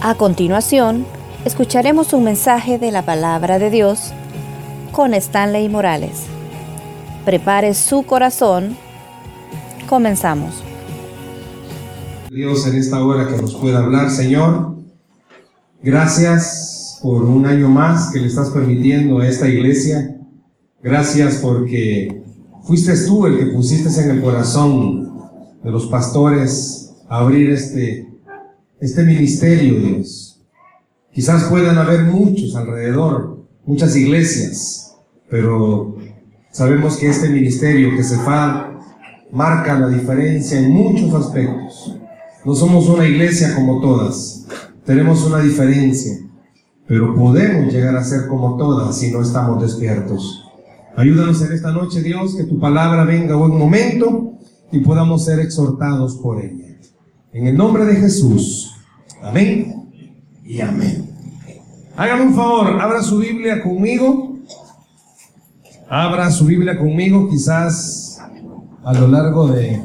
A continuación, escucharemos un mensaje de la palabra de Dios con Stanley Morales. Prepare su corazón. Comenzamos. Dios en esta hora que nos pueda hablar, Señor. Gracias por un año más que le estás permitiendo a esta iglesia. Gracias porque fuiste tú el que pusiste en el corazón de los pastores abrir este este ministerio, Dios. Quizás puedan haber muchos alrededor, muchas iglesias, pero sabemos que este ministerio que se fa marca la diferencia en muchos aspectos. No somos una iglesia como todas, tenemos una diferencia, pero podemos llegar a ser como todas si no estamos despiertos. Ayúdanos en esta noche, Dios, que tu palabra venga a buen momento y podamos ser exhortados por ella. En el nombre de Jesús. Amén y amén. Hágame un favor, abra su Biblia conmigo. Abra su Biblia conmigo, quizás a lo largo de,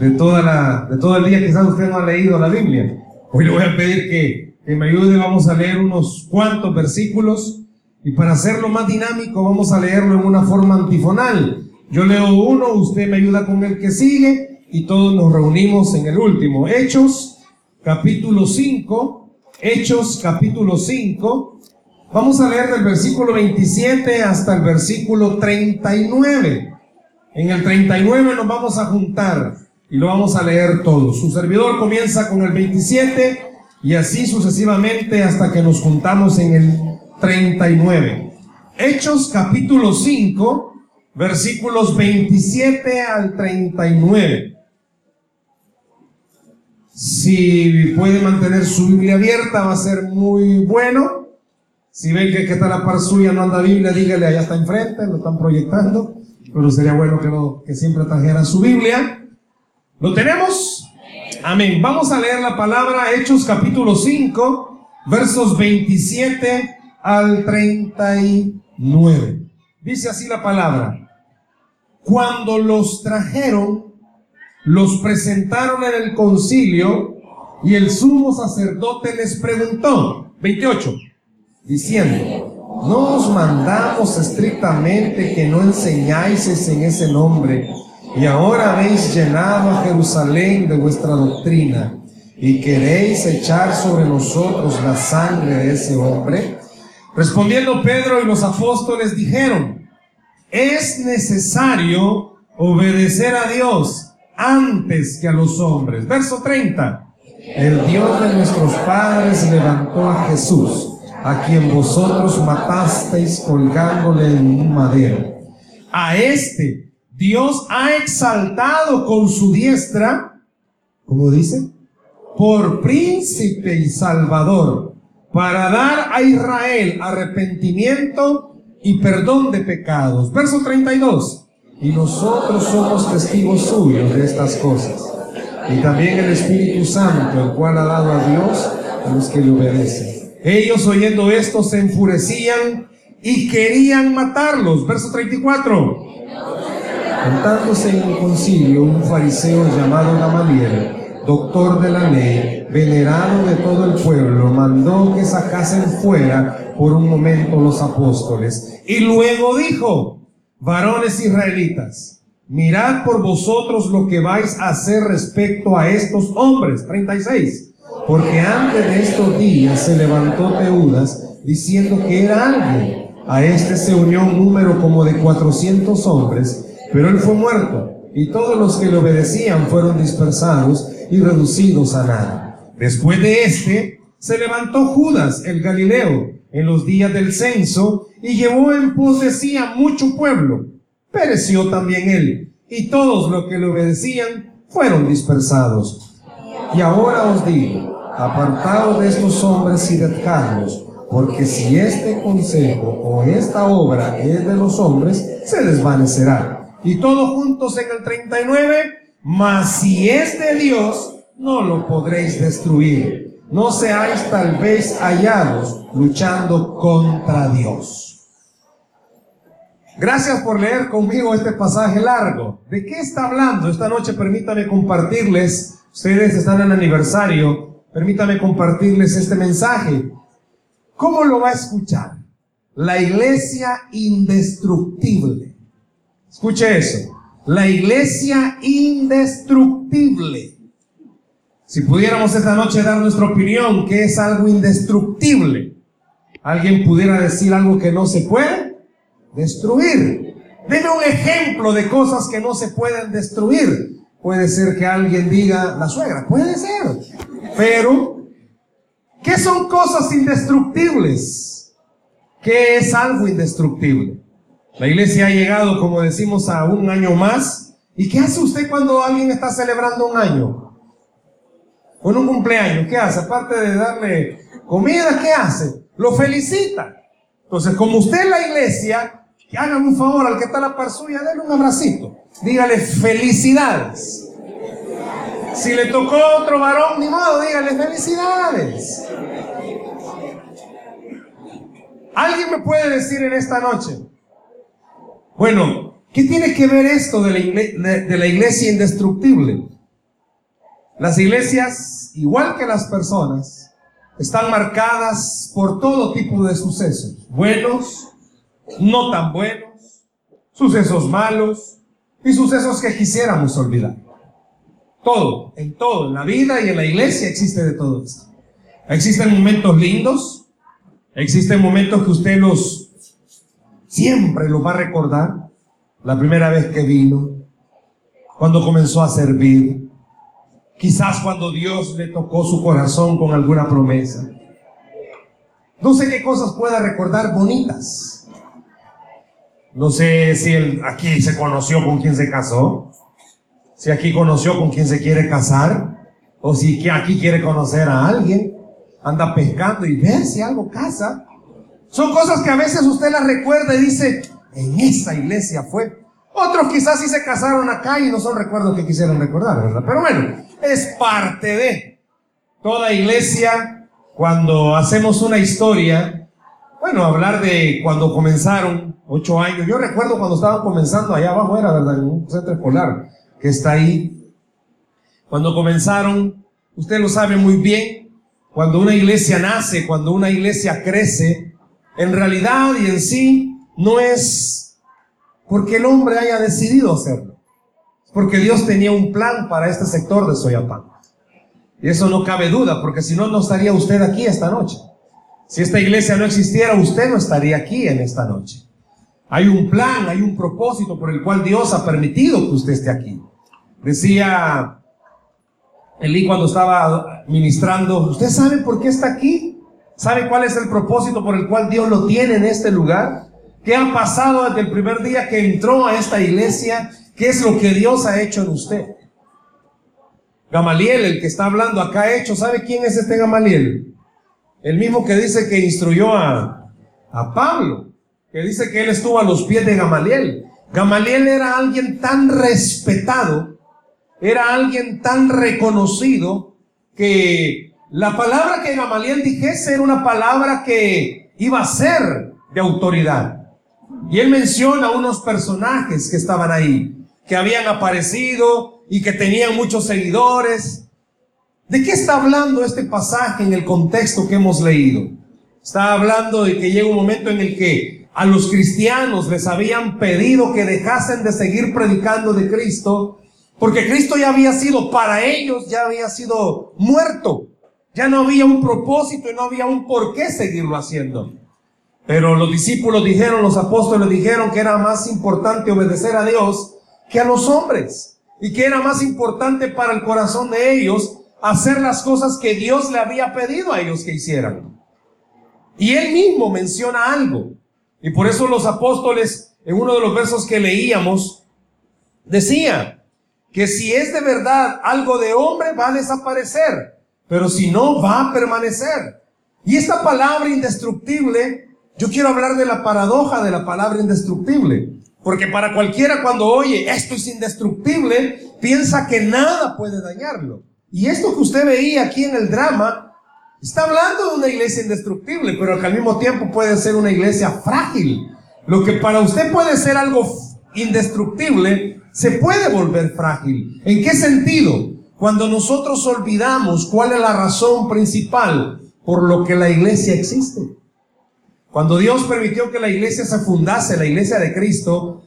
de, toda la, de todo el día, quizás usted no ha leído la Biblia. Hoy le voy a pedir que, que me ayude, vamos a leer unos cuantos versículos y para hacerlo más dinámico vamos a leerlo en una forma antifonal. Yo leo uno, usted me ayuda con el que sigue y todos nos reunimos en el último. Hechos, capítulo 5. Hechos, capítulo 5. Vamos a leer del versículo 27 hasta el versículo 39. En el 39 nos vamos a juntar y lo vamos a leer todo. Su servidor comienza con el 27 y así sucesivamente hasta que nos juntamos en el 39. Hechos capítulo 5, versículos 27 al 39. Si puede mantener su Biblia abierta, va a ser muy bueno. Si ven que, está la par suya, no anda Biblia, dígale, allá está enfrente, lo están proyectando. Pero sería bueno que, que siempre trajera su Biblia. ¿Lo tenemos? Amén. Vamos a leer la palabra Hechos capítulo 5, versos 27 al 39. Dice así la palabra. Cuando los trajeron, los presentaron en el concilio y el sumo sacerdote les preguntó, 28, diciendo, no os mandamos estrictamente que no enseñáis en ese nombre, y ahora habéis llenado a Jerusalén de vuestra doctrina, y queréis echar sobre nosotros la sangre de ese hombre. Respondiendo Pedro y los apóstoles dijeron, es necesario obedecer a Dios antes que a los hombres. Verso 30. El Dios de nuestros padres levantó a Jesús, a quien vosotros matasteis colgándole en un madero. A este Dios ha exaltado con su diestra, como dice, por príncipe y salvador, para dar a Israel arrepentimiento y perdón de pecados. Verso 32 y nosotros somos testigos suyos de estas cosas. Y también el Espíritu Santo, el cual ha dado a Dios a los que le obedecen. Ellos oyendo esto se enfurecían y querían matarlos. Verso 34. Contándose en el concilio un fariseo llamado Gamaliel, doctor de la ley, venerado de todo el pueblo, mandó que sacasen fuera por un momento los apóstoles. Y luego dijo, varones israelitas, mirad por vosotros lo que vais a hacer respecto a estos hombres. 36. Porque antes de estos días se levantó Teudas diciendo que era alguien. A este se unió un número como de 400 hombres, pero él fue muerto y todos los que le obedecían fueron dispersados y reducidos a nada. Después de este, se levantó Judas el Galileo en los días del censo y llevó en pos de sí a mucho pueblo. Pereció también él, y todos los que le obedecían fueron dispersados. Y ahora os digo, apartados de estos hombres y dejadlos, porque si este consejo o esta obra es de los hombres, se desvanecerá. Y todos juntos en el 39, mas si es de Dios, no lo podréis destruir. No seáis tal vez hallados luchando contra Dios. Gracias por leer conmigo este pasaje largo. ¿De qué está hablando? Esta noche permítame compartirles, ustedes están en aniversario permítame compartirles este mensaje. ¿Cómo lo va a escuchar? La iglesia indestructible. Escuche eso. La iglesia indestructible. Si pudiéramos esta noche dar nuestra opinión, que es algo indestructible, alguien pudiera decir algo que no se puede destruir. Deme un ejemplo de cosas que no se pueden destruir. Puede ser que alguien diga la suegra, puede ser. Pero, ¿qué son cosas indestructibles? ¿Qué es algo indestructible? La iglesia ha llegado, como decimos, a un año más. ¿Y qué hace usted cuando alguien está celebrando un año? Con un cumpleaños, ¿qué hace? Aparte de darle comida, ¿qué hace? Lo felicita. Entonces, como usted es la iglesia, hagan un favor al que está a la par suya, denle un abracito. Dígale felicidades. Si le tocó otro varón, ni modo, dígale felicidades. ¿Alguien me puede decir en esta noche? Bueno, ¿qué tiene que ver esto de la, de la iglesia indestructible? Las iglesias, igual que las personas, están marcadas por todo tipo de sucesos, buenos, no tan buenos, sucesos malos y sucesos que quisiéramos olvidar. Todo, en todo, en la vida y en la iglesia existe de todo esto. Existen momentos lindos, existen momentos que usted los siempre los va a recordar. La primera vez que vino, cuando comenzó a servir, quizás cuando Dios le tocó su corazón con alguna promesa. No sé qué cosas pueda recordar bonitas. No sé si aquí se conoció con quien se casó, si aquí conoció con quien se quiere casar, o si aquí quiere conocer a alguien, anda pescando y ver si algo casa. Son cosas que a veces usted las recuerda y dice, en esa iglesia fue. Otros quizás sí se casaron acá y no son recuerdos que quisieran recordar, ¿verdad? Pero bueno, es parte de toda iglesia. Cuando hacemos una historia, bueno, hablar de cuando comenzaron, ocho años. Yo recuerdo cuando estaban comenzando allá abajo, era verdad, en un centro escolar que está ahí. Cuando comenzaron, usted lo sabe muy bien, cuando una iglesia nace, cuando una iglesia crece, en realidad y en sí no es porque el hombre haya decidido hacerlo. Porque Dios tenía un plan para este sector de Soyapán. Y eso no cabe duda, porque si no, no estaría usted aquí esta noche. Si esta iglesia no existiera, usted no estaría aquí en esta noche. Hay un plan, hay un propósito por el cual Dios ha permitido que usted esté aquí. Decía Elí cuando estaba ministrando, ¿usted sabe por qué está aquí? ¿Sabe cuál es el propósito por el cual Dios lo tiene en este lugar? ¿Qué ha pasado desde el primer día que entró a esta iglesia? ¿Qué es lo que Dios ha hecho en usted? Gamaliel, el que está hablando acá hecho, ¿sabe quién es este Gamaliel? El mismo que dice que instruyó a, a Pablo que dice que él estuvo a los pies de Gamaliel. Gamaliel era alguien tan respetado, era alguien tan reconocido, que la palabra que Gamaliel dijese era una palabra que iba a ser de autoridad. Y él menciona unos personajes que estaban ahí, que habían aparecido y que tenían muchos seguidores. ¿De qué está hablando este pasaje en el contexto que hemos leído? Está hablando de que llega un momento en el que a los cristianos les habían pedido que dejasen de seguir predicando de Cristo, porque Cristo ya había sido para ellos, ya había sido muerto. Ya no había un propósito y no había un por qué seguirlo haciendo. Pero los discípulos dijeron, los apóstoles dijeron que era más importante obedecer a Dios que a los hombres. Y que era más importante para el corazón de ellos hacer las cosas que Dios le había pedido a ellos que hicieran. Y él mismo menciona algo. Y por eso los apóstoles, en uno de los versos que leíamos, decía que si es de verdad algo de hombre, va a desaparecer, pero si no, va a permanecer. Y esta palabra indestructible, yo quiero hablar de la paradoja de la palabra indestructible. Porque para cualquiera cuando oye esto es indestructible, piensa que nada puede dañarlo. Y esto que usted veía aquí en el drama Está hablando de una iglesia indestructible, pero que al mismo tiempo puede ser una iglesia frágil. Lo que para usted puede ser algo indestructible, se puede volver frágil. ¿En qué sentido? Cuando nosotros olvidamos cuál es la razón principal por lo que la iglesia existe. Cuando Dios permitió que la iglesia se fundase, la iglesia de Cristo,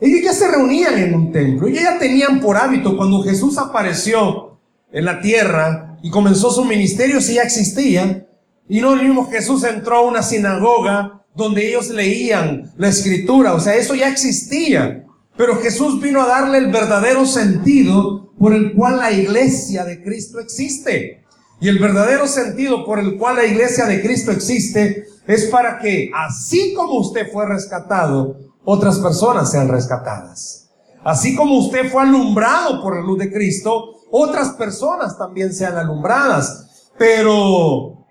ellos ya se reunían en un templo, ellos ya tenían por hábito, cuando Jesús apareció en la tierra y comenzó su ministerio, si ya existía, y no el mismo Jesús entró a una sinagoga donde ellos leían la escritura, o sea, eso ya existía. Pero Jesús vino a darle el verdadero sentido por el cual la iglesia de Cristo existe. Y el verdadero sentido por el cual la iglesia de Cristo existe es para que, así como usted fue rescatado, otras personas sean rescatadas. Así como usted fue alumbrado por la luz de Cristo, otras personas también sean alumbradas. Pero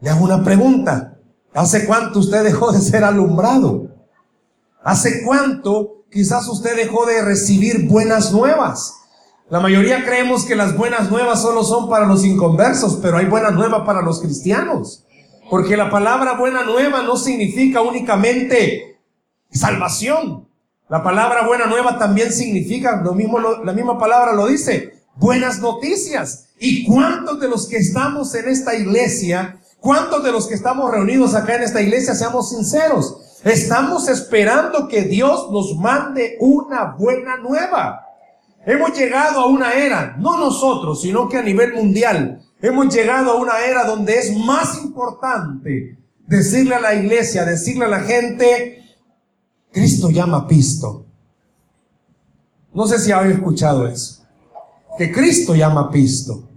le hago una pregunta. ¿Hace cuánto usted dejó de ser alumbrado? ¿Hace cuánto quizás usted dejó de recibir buenas nuevas? La mayoría creemos que las buenas nuevas solo son para los inconversos, pero hay buenas nuevas para los cristianos. Porque la palabra buena nueva no significa únicamente salvación. La palabra buena nueva también significa, lo mismo, la misma palabra lo dice, buenas noticias. ¿Y cuántos de los que estamos en esta iglesia, cuántos de los que estamos reunidos acá en esta iglesia, seamos sinceros, estamos esperando que Dios nos mande una buena nueva? Hemos llegado a una era, no nosotros, sino que a nivel mundial, hemos llegado a una era donde es más importante decirle a la iglesia, decirle a la gente, Cristo llama pisto. No sé si habéis escuchado eso. Que Cristo llama pisto.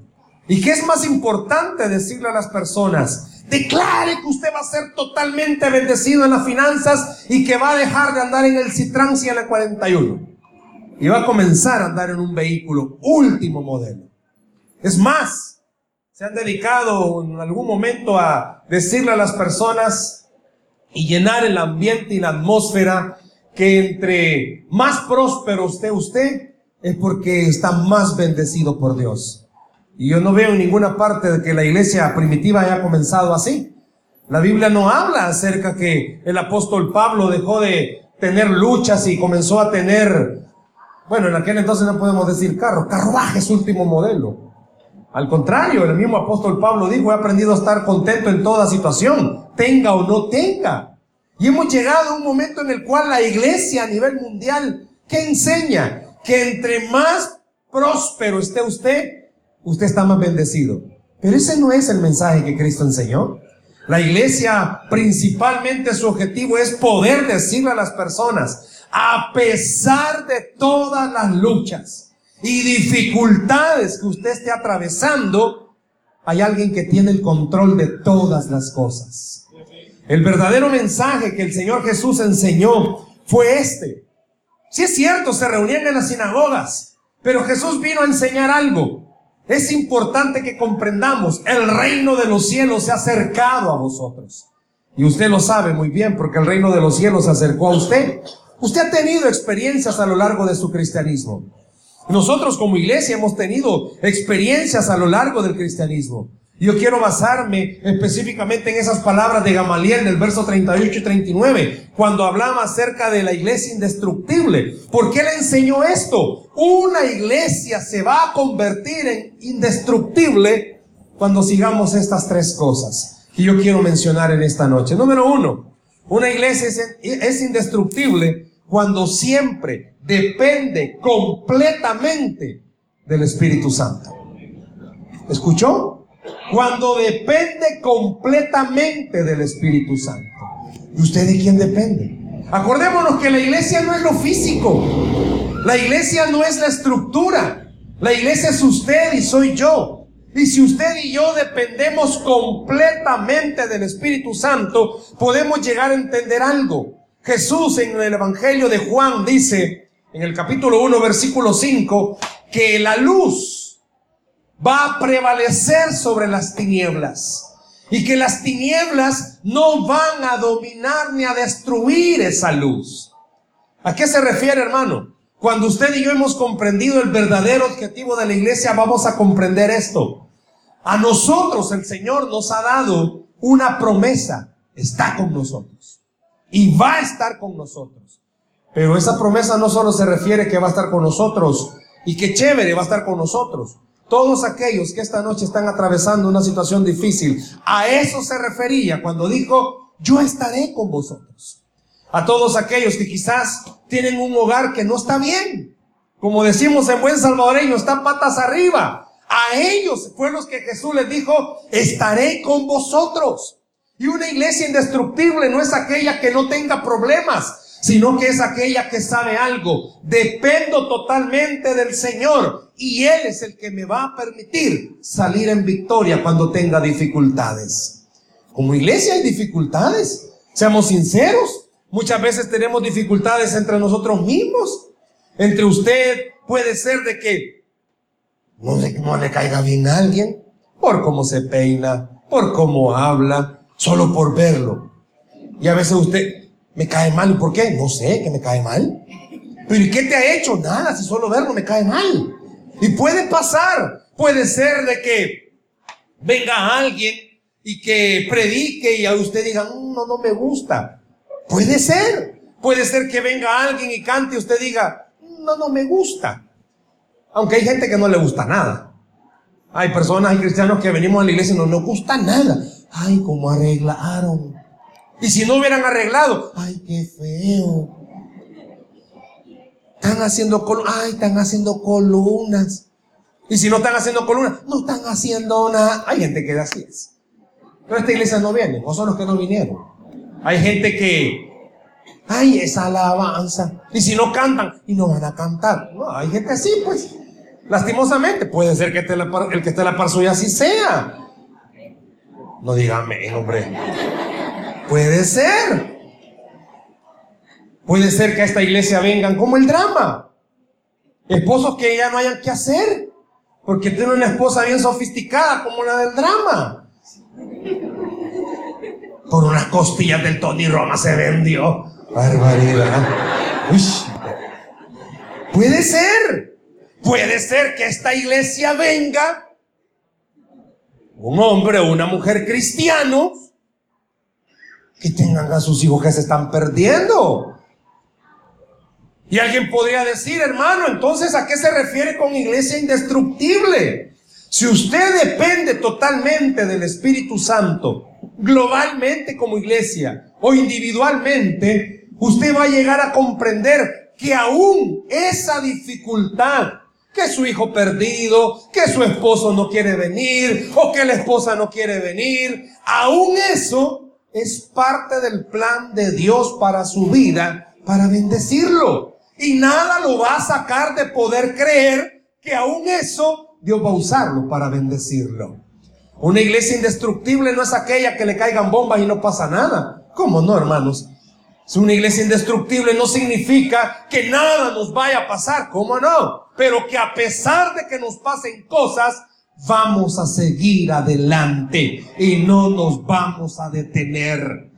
¿Y qué es más importante decirle a las personas? Declare que usted va a ser totalmente bendecido en las finanzas y que va a dejar de andar en el la 41. Y va a comenzar a andar en un vehículo último modelo. Es más, se han dedicado en algún momento a decirle a las personas, y llenar el ambiente y la atmósfera que entre más próspero esté usted es porque está más bendecido por Dios. Y yo no veo en ninguna parte de que la iglesia primitiva haya comenzado así. La Biblia no habla acerca que el apóstol Pablo dejó de tener luchas y comenzó a tener, bueno, en aquel entonces no podemos decir carro, carruaje es último modelo. Al contrario, el mismo apóstol Pablo dijo, he aprendido a estar contento en toda situación, tenga o no tenga. Y hemos llegado a un momento en el cual la iglesia a nivel mundial, ¿qué enseña? Que entre más próspero esté usted, usted está más bendecido. Pero ese no es el mensaje que Cristo enseñó. La iglesia principalmente su objetivo es poder decirle a las personas, a pesar de todas las luchas, y dificultades que usted esté atravesando, hay alguien que tiene el control de todas las cosas. El verdadero mensaje que el Señor Jesús enseñó fue este. Si es cierto, se reunían en las sinagogas, pero Jesús vino a enseñar algo. Es importante que comprendamos, el reino de los cielos se ha acercado a vosotros. Y usted lo sabe muy bien porque el reino de los cielos se acercó a usted. Usted ha tenido experiencias a lo largo de su cristianismo. Nosotros como iglesia hemos tenido experiencias a lo largo del cristianismo. Yo quiero basarme específicamente en esas palabras de Gamaliel del verso 38 y 39, cuando hablaba acerca de la iglesia indestructible. ¿Por qué le enseñó esto? Una iglesia se va a convertir en indestructible cuando sigamos estas tres cosas que yo quiero mencionar en esta noche. Número uno, una iglesia es, indestructible cuando siempre depende completamente del Espíritu Santo. ¿Escuchó? Cuando depende completamente del Espíritu Santo. ¿Y usted de quién depende? Acordémonos que la iglesia no es lo físico. La iglesia no es la estructura. La iglesia es usted y soy yo. Y si usted y yo dependemos completamente del Espíritu Santo, podemos llegar a entender algo. Jesús en el Evangelio de Juan dice, en el capítulo 1, versículo 5, que la luz va a prevalecer sobre las tinieblas y que las tinieblas no van a dominar ni a destruir esa luz. ¿A qué se refiere, hermano? Cuando usted y yo hemos comprendido el verdadero objetivo de la iglesia, vamos a comprender esto. A nosotros el Señor nos ha dado una promesa. Está con nosotros. Y va a estar con nosotros. Pero esa promesa no solo se refiere que va a estar con nosotros y que chévere va a estar con nosotros. todos aquellos que esta noche están atravesando una situación difícil. A eso se refería cuando dijo, yo estaré con vosotros. A todos aquellos que quizás tienen un hogar que no está bien. Como decimos en buen salvadoreño, está patas arriba. A ellos fue los que Jesús les dijo, estaré con vosotros. Y una iglesia indestructible no es aquella que no tenga problemas, sino que es aquella que sabe algo. Dependo totalmente del Señor y Él es el que me va a permitir salir en victoria cuando tenga dificultades. Como iglesia hay dificultades, seamos sinceros. Muchas veces tenemos dificultades entre nosotros mismos. Entre usted puede ser de que no le, no le caiga bien a alguien por cómo se peina, por cómo habla, solo por verlo. Y a veces usted, me cae mal. ¿Por qué? No sé, que me cae mal. Pero ¿y qué te ha hecho? Nada, si solo verlo me cae mal. Y puede pasar. Puede ser de que venga alguien y que predique y a usted diga, mm, no, no me gusta. Puede ser. Puede ser que venga alguien y cante y usted diga, no, no me gusta. Aunque hay gente que no le gusta nada. Hay personas, hay cristianos que venimos a la iglesia y no nos gusta nada. Ay, cómo arreglaron. Y si no hubieran arreglado, ay, qué feo. Están haciendo columnas, ay, están haciendo columnas. Y si no están haciendo columnas, no están haciendo nada. Hay gente que así es. Pero esta iglesia no viene, o son los que no vinieron. Hay gente que, ay, esa alabanza. Y si no cantan, y no van a cantar. No, hay gente así, pues. Lastimosamente, puede ser que el que esté en la par suya así sea. No dígame, hombre. Puede ser. Puede ser que a esta iglesia vengan como el drama. Esposos que ya no hayan que hacer. Porque tiene una esposa bien sofisticada como la del drama. Por unas costillas del Tony Roma se vendió. Barbaridad. Puede ser. Puede ser que esta iglesia venga un hombre o una mujer cristiano que tengan a sus hijos que se están perdiendo. Y alguien podría decir, hermano, entonces, ¿a qué se refiere con iglesia indestructible? Si usted depende totalmente del Espíritu Santo, globalmente como iglesia o individualmente, usted va a llegar a comprender que aún esa dificultad, que su hijo perdido, que su esposo no quiere venir o que la esposa no quiere venir, aún eso es parte del plan de Dios para su vida, para bendecirlo. Y nada lo va a sacar de poder creer que aún eso Dios va a usarlo para bendecirlo. Una iglesia indestructible no es aquella que le caigan bombas y no pasa nada. ¿Cómo no, hermanos? Si una iglesia indestructible no significa que nada nos vaya a pasar, ¿cómo no? Pero que a pesar de que nos pasen cosas, vamos a seguir adelante y no nos vamos a detener.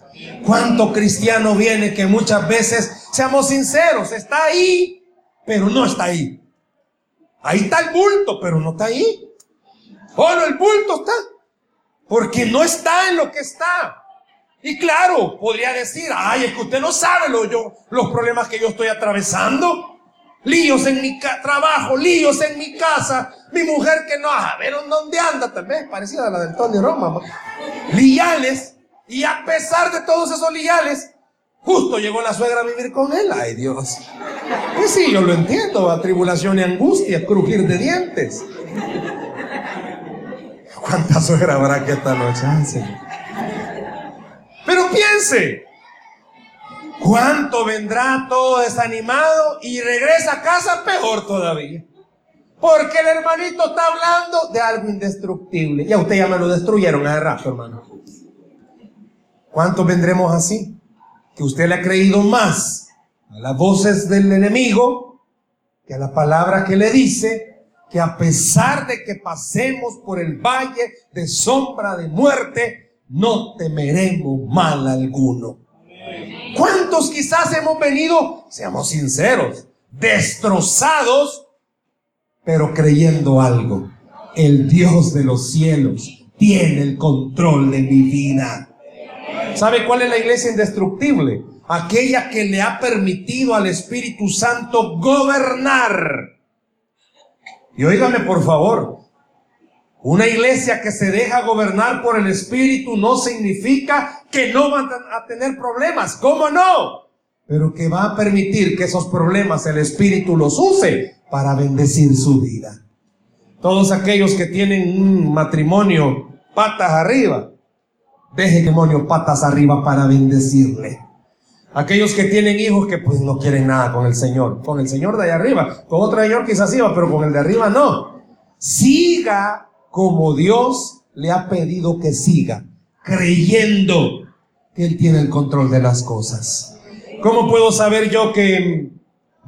¿Cuánto cristiano viene que muchas veces, seamos sinceros, está ahí, pero no está ahí? Ahí está el bulto, pero no está ahí. Bueno, el bulto está, porque no está en lo que está. Y claro, podría decir, ay, es que usted no sabe lo, yo, los problemas que yo estoy atravesando líos en mi trabajo, líos en mi casa, mi mujer que no, a ver dónde anda, vez parecida a la del Tony Roma, liales, y a pesar de todos esos liales, justo llegó la suegra a vivir con él, ay Dios. Pues sí, yo lo entiendo, a tribulación y angustia, crujir de dientes. ¿Cuánta suegra habrá que esta noche? Pero piense, ¿Cuánto vendrá todo desanimado y regresa a casa peor todavía? Porque el hermanito está hablando de algo indestructible. Y a usted ya me lo destruyeron hace rato, hermano. ¿Cuántos vendremos así? Que usted le ha creído más a las voces del enemigo que a la palabra que le dice que a pesar de que pasemos por el valle de sombra de muerte, no temeremos mal alguno. ¿Cuántos quizás hemos venido, seamos sinceros, destrozados, pero creyendo algo? El Dios de los cielos tiene el control de mi vida. ¿Sabe cuál es la iglesia indestructible? Aquella que le ha permitido al Espíritu Santo gobernar. Y óigame por favor, Una iglesia que se deja gobernar por el Espíritu no significa que no van a tener problemas. ¿Cómo no? Pero que va a permitir que esos problemas el Espíritu los use para bendecir su vida. Todos aquellos que tienen un matrimonio patas arriba, deje demonio patas arriba para bendecirle. Aquellos que tienen hijos que pues no quieren nada con el Señor, con el Señor de allá arriba, con otro Señor quizás iba, pero con el de arriba no. Siga como Dios le ha pedido que siga, creyendo que Él tiene el control de las cosas. ¿Cómo puedo saber yo que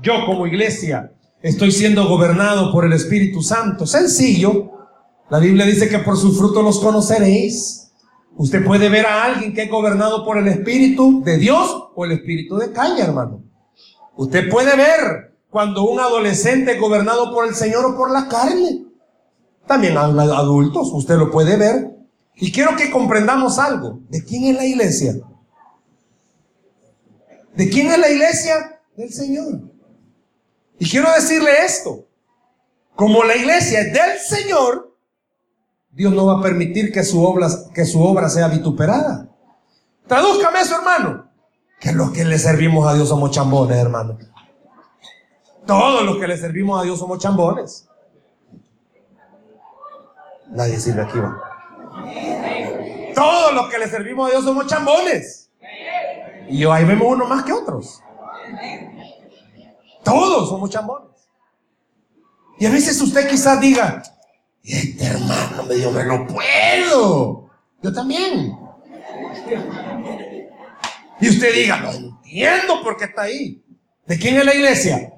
yo como iglesia estoy siendo gobernado por el Espíritu Santo? Sencillo. La Biblia dice que por sus frutos los conoceréis. Usted puede ver a alguien que es gobernado por el Espíritu de Dios o el Espíritu de caña, hermano. Usted puede ver cuando un adolescente es gobernado por el Señor o por la carne. También a adultos, usted lo puede ver. Y quiero que comprendamos algo. ¿De quién es la iglesia? ¿De quién es la iglesia? Del Señor. Y quiero decirle esto. Como la iglesia es del Señor, Dios no va a permitir que su obra, sea vituperada. Tradúzcame eso, hermano. Que los que le servimos a Dios somos chambones, hermano. Todos los que le servimos a Dios somos chambones. Nadie sirve aquí, va. Todos los que le servimos a Dios somos chambones. Y ahí vemos uno más que otros. Todos somos chambones. Y a veces usted quizás diga, este hermano me dijo, me lo puedo. Yo también. Y usted diga, no entiendo por qué está ahí. ¿De quién es la iglesia?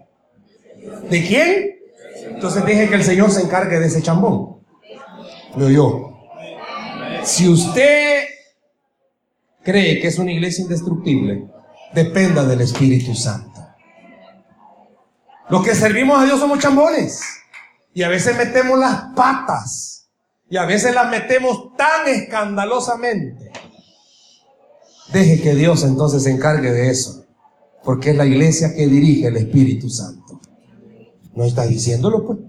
¿De quién? Entonces dije que el Señor se encargue de ese chambón. Lo yo. Si usted cree que es una iglesia indestructible, dependa del Espíritu Santo. Los que servimos a Dios somos chambones. Y a veces metemos las patas. Y a veces las metemos tan escandalosamente. Deje que Dios entonces se encargue de eso. Porque es la iglesia que dirige el Espíritu Santo. No está diciéndolo, pues.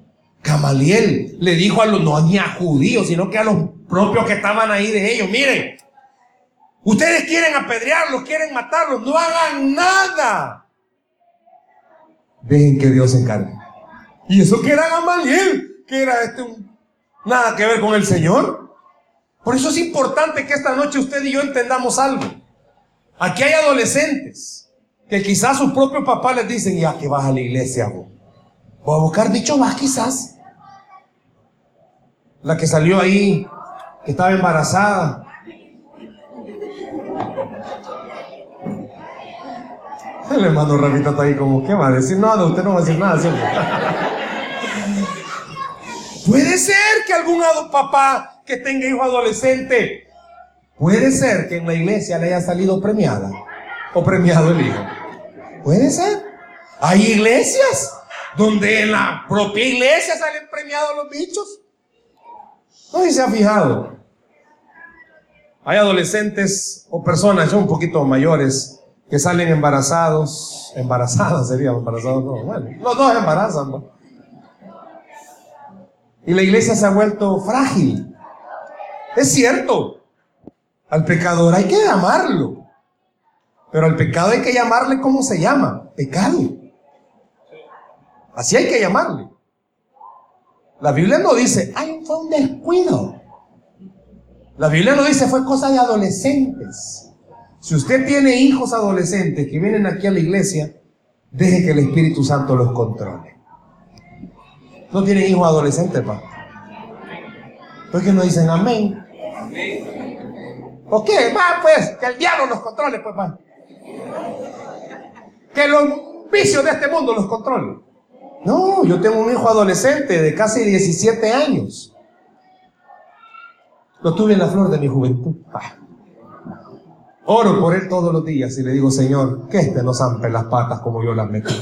Gamaliel le dijo a los, no ni a judíos, sino que a los propios que estaban ahí de ellos, miren, ustedes quieren apedrearlos, quieren matarlos, no hagan nada. Dejen que Dios se encargue. Y eso que era Gamaliel, que era este nada que ver con el Señor. Por eso es importante que esta noche usted y yo entendamos algo. Aquí hay adolescentes que quizás sus propios papás les dicen, ya que vas a la iglesia, vos. Voy a buscar dicho más quizás la que salió ahí, estaba embarazada. El hermano Ramita está ahí como, ¿qué va a decir? Nada, usted no va a decir nada, puede ser que algún papá que tenga hijo adolescente, puede ser que en la iglesia le haya salido premiada o premiado el hijo. Puede ser. Hay iglesias donde en la propia iglesia salen premiados los bichos. No se ha fijado. Hay adolescentes o personas ya un poquito mayores que salen embarazados, embarazadas sería embarazados, no, bueno, los dos embarazan. Y la iglesia se ha vuelto frágil. Es cierto, al pecador hay que llamarlo, pero al pecado hay que llamarle como se llama, pecado. Así hay que llamarle. La Biblia no dice, ay, fue un descuido. La Biblia no dice, fue cosa de adolescentes. Si usted tiene hijos adolescentes que vienen aquí a la iglesia, deje que el Espíritu Santo los controle. ¿No tienen hijos adolescentes, pa? ¿Por qué no dicen amén? ¿O qué? Va, pues, que el diablo los controle, pues, pa. Que los vicios de este mundo los controle. No, yo tengo un hijo adolescente de casi 17 años. Lo tuve en la flor de mi juventud. Ah. Oro por él todos los días y le digo, Señor, que este no zampe las patas como yo las metí.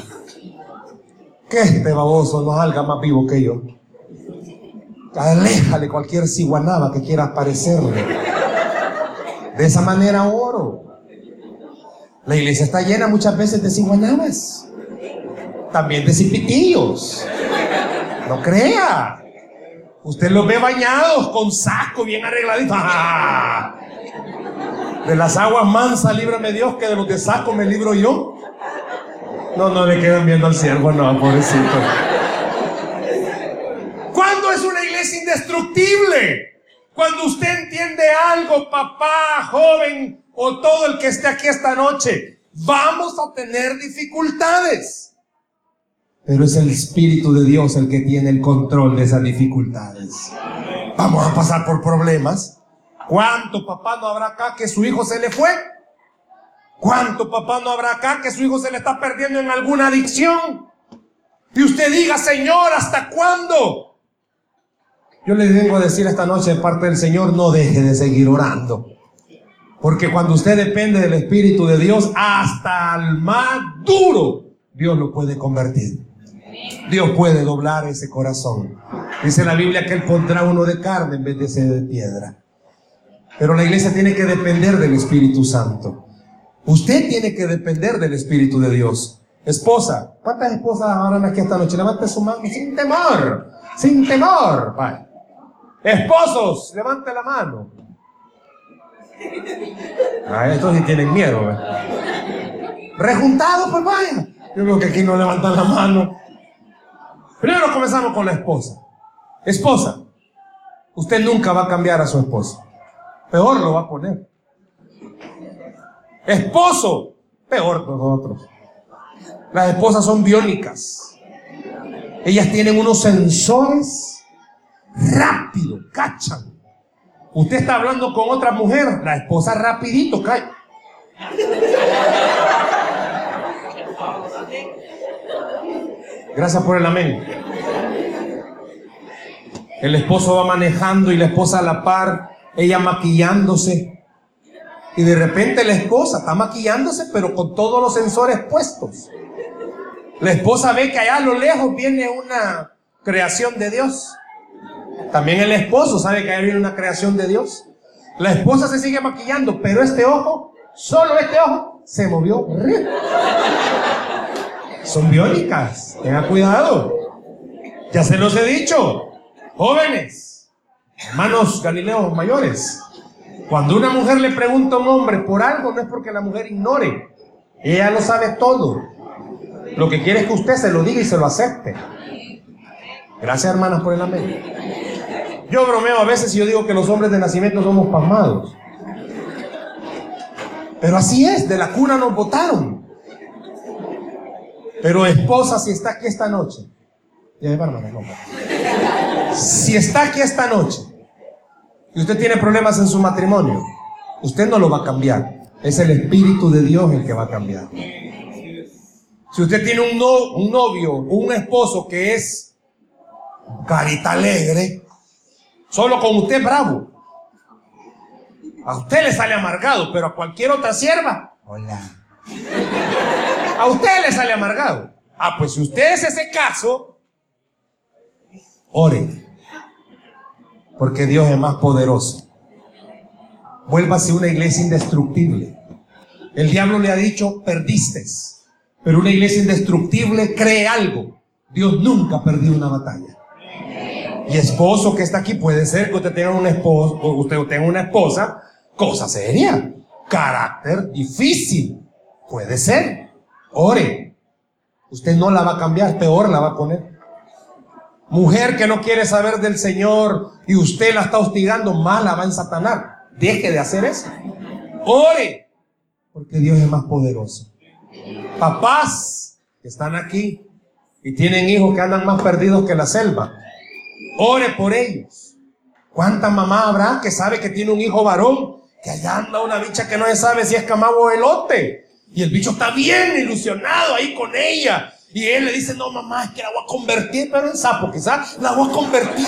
Que este baboso no salga más vivo que yo. Aléjale cualquier ciguanaba que quiera aparecerle. De esa manera oro. La iglesia está llena muchas veces de ciguanabas también de cipitillos. No crea. Usted los ve bañados con saco bien arregladito. ¡Ah! De las aguas mansas, líbrame Dios, que de los de saco me libro yo. No, no le quedan viendo al siervo, no, pobrecito. ¿Cuándo es una iglesia indestructible? Cuando usted entiende algo, papá, joven o todo el que esté aquí esta noche, vamos a tener dificultades. Pero es el Espíritu de Dios el que tiene el control de esas dificultades. Vamos a pasar por problemas. ¿Cuánto papá no habrá acá que su hijo se le fue? ¿Cuánto papá no habrá acá que su hijo se le está perdiendo en alguna adicción? Y usted diga, Señor, ¿hasta cuándo? Yo le vengo a decir esta noche de parte del Señor, no deje de seguir orando. Porque cuando usted depende del Espíritu de Dios, hasta el más duro, Dios lo puede convertir. Dios puede doblar ese corazón. Dice la Biblia que Él pondrá uno de carne en vez de ser de piedra. Pero la iglesia tiene que depender del Espíritu Santo. Usted tiene que depender del Espíritu de Dios. Esposa, ¿cuántas esposas habrán aquí esta noche? Levante su mano sin temor, sin temor. Esposos, levante la mano. Ah, estos sí tienen miedo. ¿eh? Rejuntados, pues vaya. Yo creo que aquí no levantan la mano. Primero comenzamos con la esposa. Esposa, usted nunca va a cambiar a su esposo. Peor lo va a poner. Esposo, peor que nosotros. Las esposas son biónicas. Ellas tienen unos sensores rápido, cachan. Usted está hablando con otra mujer, la esposa rapidito cae. Gracias por el amén. El esposo va manejando y la esposa a la par, ella maquillándose. Y de repente la esposa está maquillándose, pero con todos los sensores puestos. La esposa ve que allá a lo lejos viene una creación de Dios. También el esposo sabe que allá viene una creación de Dios. La esposa se sigue maquillando, pero este ojo, solo este ojo, se movió. Son biónicas. Tenga cuidado. Ya se los he dicho. Jóvenes, hermanos galileos mayores. Cuando una mujer le pregunta a un hombre por algo, no es porque la mujer ignore. Ella lo sabe todo. Lo que quiere es que usted se lo diga y se lo acepte. Gracias, hermanas, por el amén. Yo bromeo a veces y yo digo que los hombres de nacimiento somos pasmados. Pero así es, de la cuna nos botaron. Pero esposa, si está aquí esta noche, si está aquí esta noche y usted tiene problemas en su matrimonio, usted no lo va a cambiar. Es el Espíritu de Dios el que va a cambiar. Si usted tiene un, un novio, un esposo que es carita alegre, solo con usted bravo. A usted le sale amargado, pero a cualquier otra sierva, hola. A usted le sale amargado. Ah, pues si usted es ese caso, ore porque Dios es más poderoso. Vuélvase una iglesia indestructible. El diablo le ha dicho, perdiste. Pero una iglesia indestructible cree algo. Dios nunca ha perdido una batalla. Y esposo que está aquí, puede ser que usted tenga un esposo, usted tenga una esposa, cosa seria, carácter difícil. Puede ser. Ore. Usted no la va a cambiar, peor la va a poner. Mujer que no quiere saber del Señor y usted la está hostigando, mala va en Satanás. Deje de hacer eso. Ore, porque Dios es más poderoso. Papás que están aquí y tienen hijos que andan más perdidos que la selva. Ore por ellos. ¿Cuánta mamá habrá que sabe que tiene un hijo varón? Que allá anda una bicha que no se sabe si es camabo o elote. Y el bicho está bien ilusionado ahí con ella. Y él le dice, no mamá, es que la voy a convertir, pero en sapo, quizás la voy a convertir.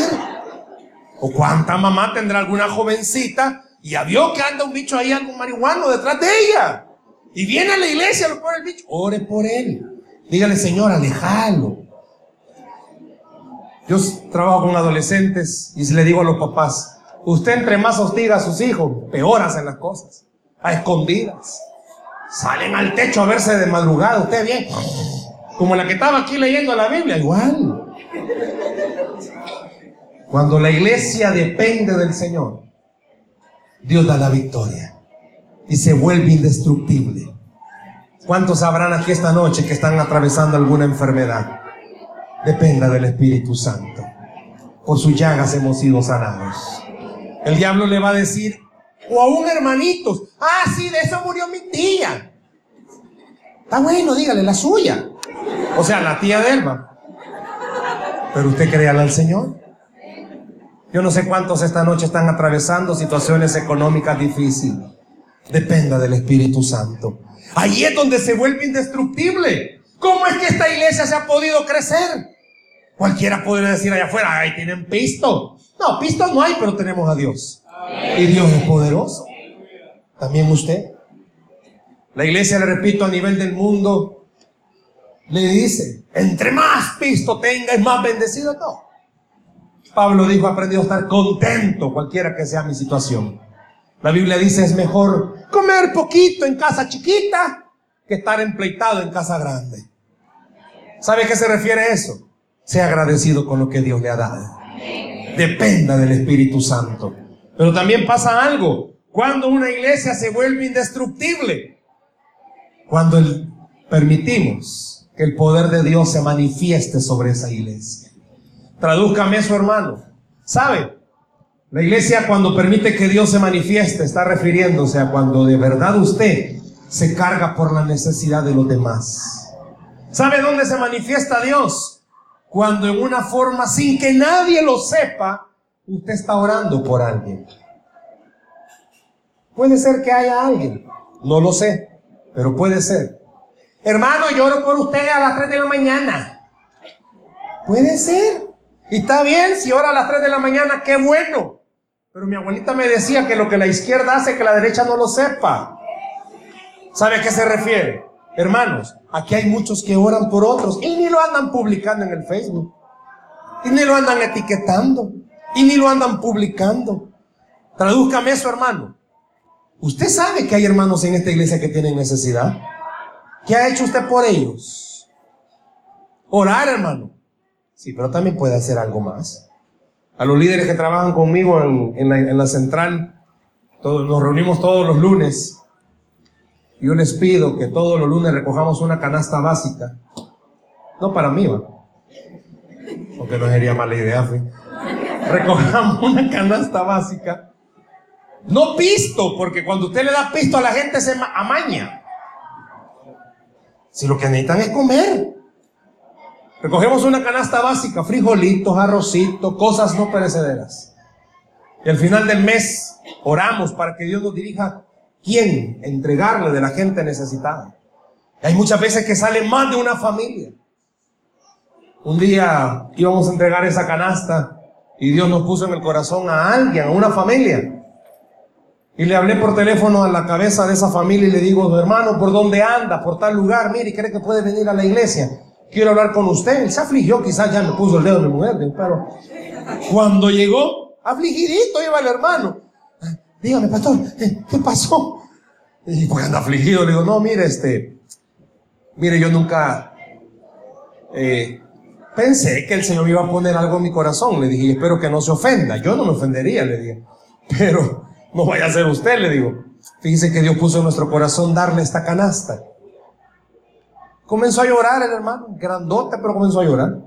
O cuánta mamá tendrá alguna jovencita y ya vio que anda un bicho ahí, algún marihuano detrás de ella. Y viene a la iglesia, lo pone el bicho, ore por él. Dígale, Señor, alejalo. Yo trabajo con adolescentes y le digo a los papás, usted entre más hostiga a sus hijos, peor hacen las cosas. A escondidas. Salen al techo a verse de madrugada, usted bien como la que estaba aquí leyendo la Biblia, igual. Cuando la iglesia depende del Señor, Dios da la victoria y se vuelve indestructible. ¿Cuántos sabrán aquí esta noche que están atravesando alguna enfermedad? Dependa del Espíritu Santo. Por sus llagas hemos sido sanados. El diablo le va a decir, o a un hermanito, ah, sí, de eso murió mi tía. Está bueno, dígale, la suya. O sea, la tía de Elba. Pero usted créale al Señor. Yo no sé cuántos esta noche están atravesando situaciones económicas difíciles. Dependa del Espíritu Santo. Ahí es donde se vuelve indestructible. ¿Cómo es que esta iglesia se ha podido crecer? Cualquiera podría decir allá afuera, ahí tienen pisto. No, pisto no hay, pero tenemos a Dios. Y Dios es poderoso. También usted. La iglesia, le repito, a nivel del mundo, le dice, entre más pisto tenga, es más bendecido. No. Pablo dijo, aprendido a estar contento, cualquiera que sea mi situación. La Biblia dice, es mejor comer poquito en casa chiquita que estar empleitado en casa grande. ¿Sabe a qué se refiere eso? Sea agradecido con lo que Dios le ha dado. Dependa del Espíritu Santo. Pero también pasa algo. Cuando una iglesia se vuelve indestructible. Cuando permitimos que el poder de Dios se manifieste sobre esa iglesia. Tradúzcame eso, hermano. ¿Sabe? La iglesia cuando permite que Dios se manifieste está refiriéndose a cuando de verdad usted se carga por la necesidad de los demás. ¿Sabe dónde se manifiesta Dios? Cuando en una forma sin que nadie lo sepa, usted está orando por alguien. Puede ser que haya alguien, no lo sé, pero puede ser. Hermano, lloro por usted a las 3 de la mañana. Puede ser. Y está bien, si ora a las 3 de la mañana, qué bueno. Pero mi abuelita me decía que lo que la izquierda hace, que la derecha no lo sepa. ¿Sabe a qué se refiere? Hermanos, aquí hay muchos que oran por otros y ni lo andan publicando en el Facebook. Y ni lo andan etiquetando. Y ni lo andan publicando. Tradúzcame eso, hermano. Usted sabe que hay hermanos en esta iglesia que tienen necesidad. ¿Qué ha hecho usted por ellos? Orar, hermano. Sí, pero también puede hacer algo más. A los líderes que trabajan conmigo en, la, central, todos, nos reunimos todos los lunes. Yo les pido que todos los lunes recojamos una canasta básica. No para mí, ¿va? Porque no sería mala idea, Recojamos una canasta básica. No pisto, porque cuando usted le da pisto a la gente se amaña. Si lo que necesitan es comer. Recogemos una canasta básica, frijolitos, arrocitos, cosas no perecederas. Y al final del mes oramos para que Dios nos dirija quién entregarle de la gente necesitada. Hay muchas veces que sale más de una familia. Un día íbamos a entregar esa canasta y Dios nos puso en el corazón a alguien, a una familia. Y le hablé por teléfono a la cabeza de esa familia y le digo, hermano, ¿por dónde anda? Por tal lugar, mire, ¿cree que puede venir a la iglesia? quiero hablar con usted. Él se afligió, quizás ya me puso el dedo de mi mujer, pero cuando llegó, afligidito iba el hermano. Dígame, pastor, ¿qué pasó? Y pues anda afligido. Le digo, no, mire, este, mire, yo nunca eh, pensé que el Señor me iba a poner algo en mi corazón. Le dije, espero que no se ofenda. Yo no me ofendería, le dije. Pero no vaya a ser usted, le digo. Fíjese que Dios puso en nuestro corazón darle esta canasta. Comenzó a llorar el hermano, grandote, pero comenzó a llorar.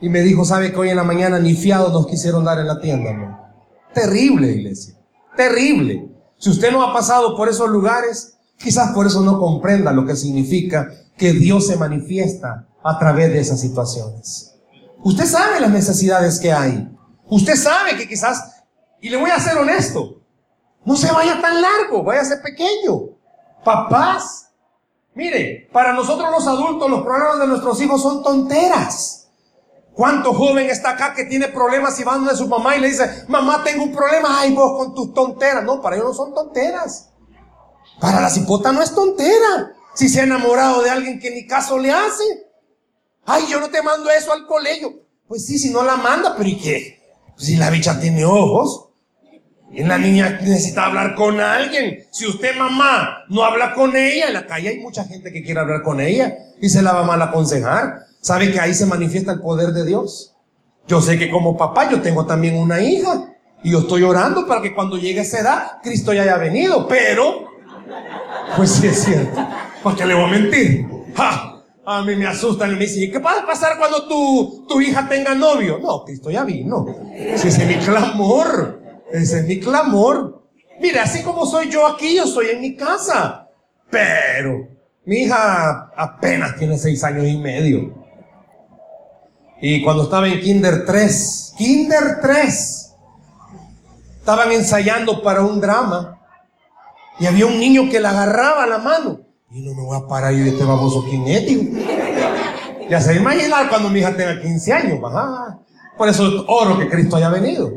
Y me dijo, ¿sabe que hoy en la mañana ni fiados nos quisieron dar en la tienda? Terrible, iglesia. Terrible. Si usted no ha pasado por esos lugares, quizás por eso no comprenda lo que significa que Dios se manifiesta a través de esas situaciones. Usted sabe las necesidades que hay. Usted sabe que quizás, y le voy a ser honesto, no se vaya tan largo, ser pequeño. Papás, Mire, para nosotros los adultos los problemas de nuestros hijos son tonteras. ¿Cuánto joven está acá que tiene problemas y va donde su mamá y le dice, mamá, tengo un problema, ay, vos con tus tonteras? No, para ellos no son tonteras. Para la cipota no es tontera. Si se ha enamorado de alguien que ni caso le hace. Ay, yo no te mando eso al colegio. Pues sí, si no la manda, pero ¿y qué? Pues si la bicha tiene ojos. Y la niña necesita hablar con alguien. Si usted, mamá, no habla con ella, en la calle hay mucha gente que quiere hablar con ella y se la va mal aconsejar. ¿Sabe que ahí se manifiesta el poder de Dios? Yo sé que como papá yo tengo también una hija. Y yo estoy orando para que cuando llegue esa edad, Cristo ya haya venido. Pero, pues sí es cierto. Porque le voy a mentir. A mí me asustan y me dicen, ¿qué va a pasar cuando tu, tu hija tenga novio? No, Cristo ya vino. ese es mi clamor. Ese es mi clamor. Mire, así como soy yo aquí, yo soy en mi casa. Pero mi hija apenas tiene seis años y medio. Y cuando estaba en Kinder 3, Kinder 3, estaban ensayando para un drama. Y había un niño que le agarraba la mano. Y no me voy a parar y de este baboso quién es, Ya se imaginar cuando mi hija tenga 15 años. Por eso oro que Cristo haya venido.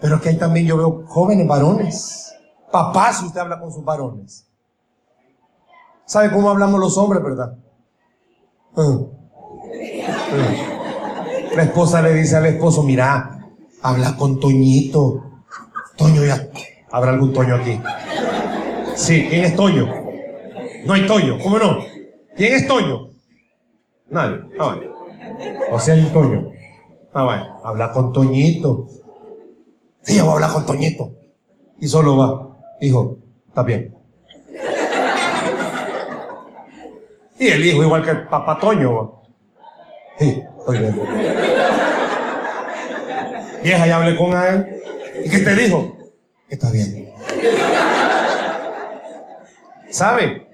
Pero que ahí también yo veo jóvenes varones. Papás, si usted habla con sus varones. ¿Sabe cómo hablamos los hombres, verdad? Ah. Ah. La esposa le dice al esposo, mira, habla con Toñito. Toño ya. ¿Habrá algún Toño aquí? Sí, ¿quién es Toño? No hay Toño, ¿cómo no? ¿Quién es Toño? Nadie. Ah, vale. O sea, hay Toño. Ah, vale. Habla con Toñito. Sí, yo voy a hablar con Toñito. Y solo va. Hijo, está bien. Y el hijo, igual que el papá Toño. Sí, estoy bien. Vieja, ya hablé con él. ¿Y qué te dijo? Está bien. ¿Sabe?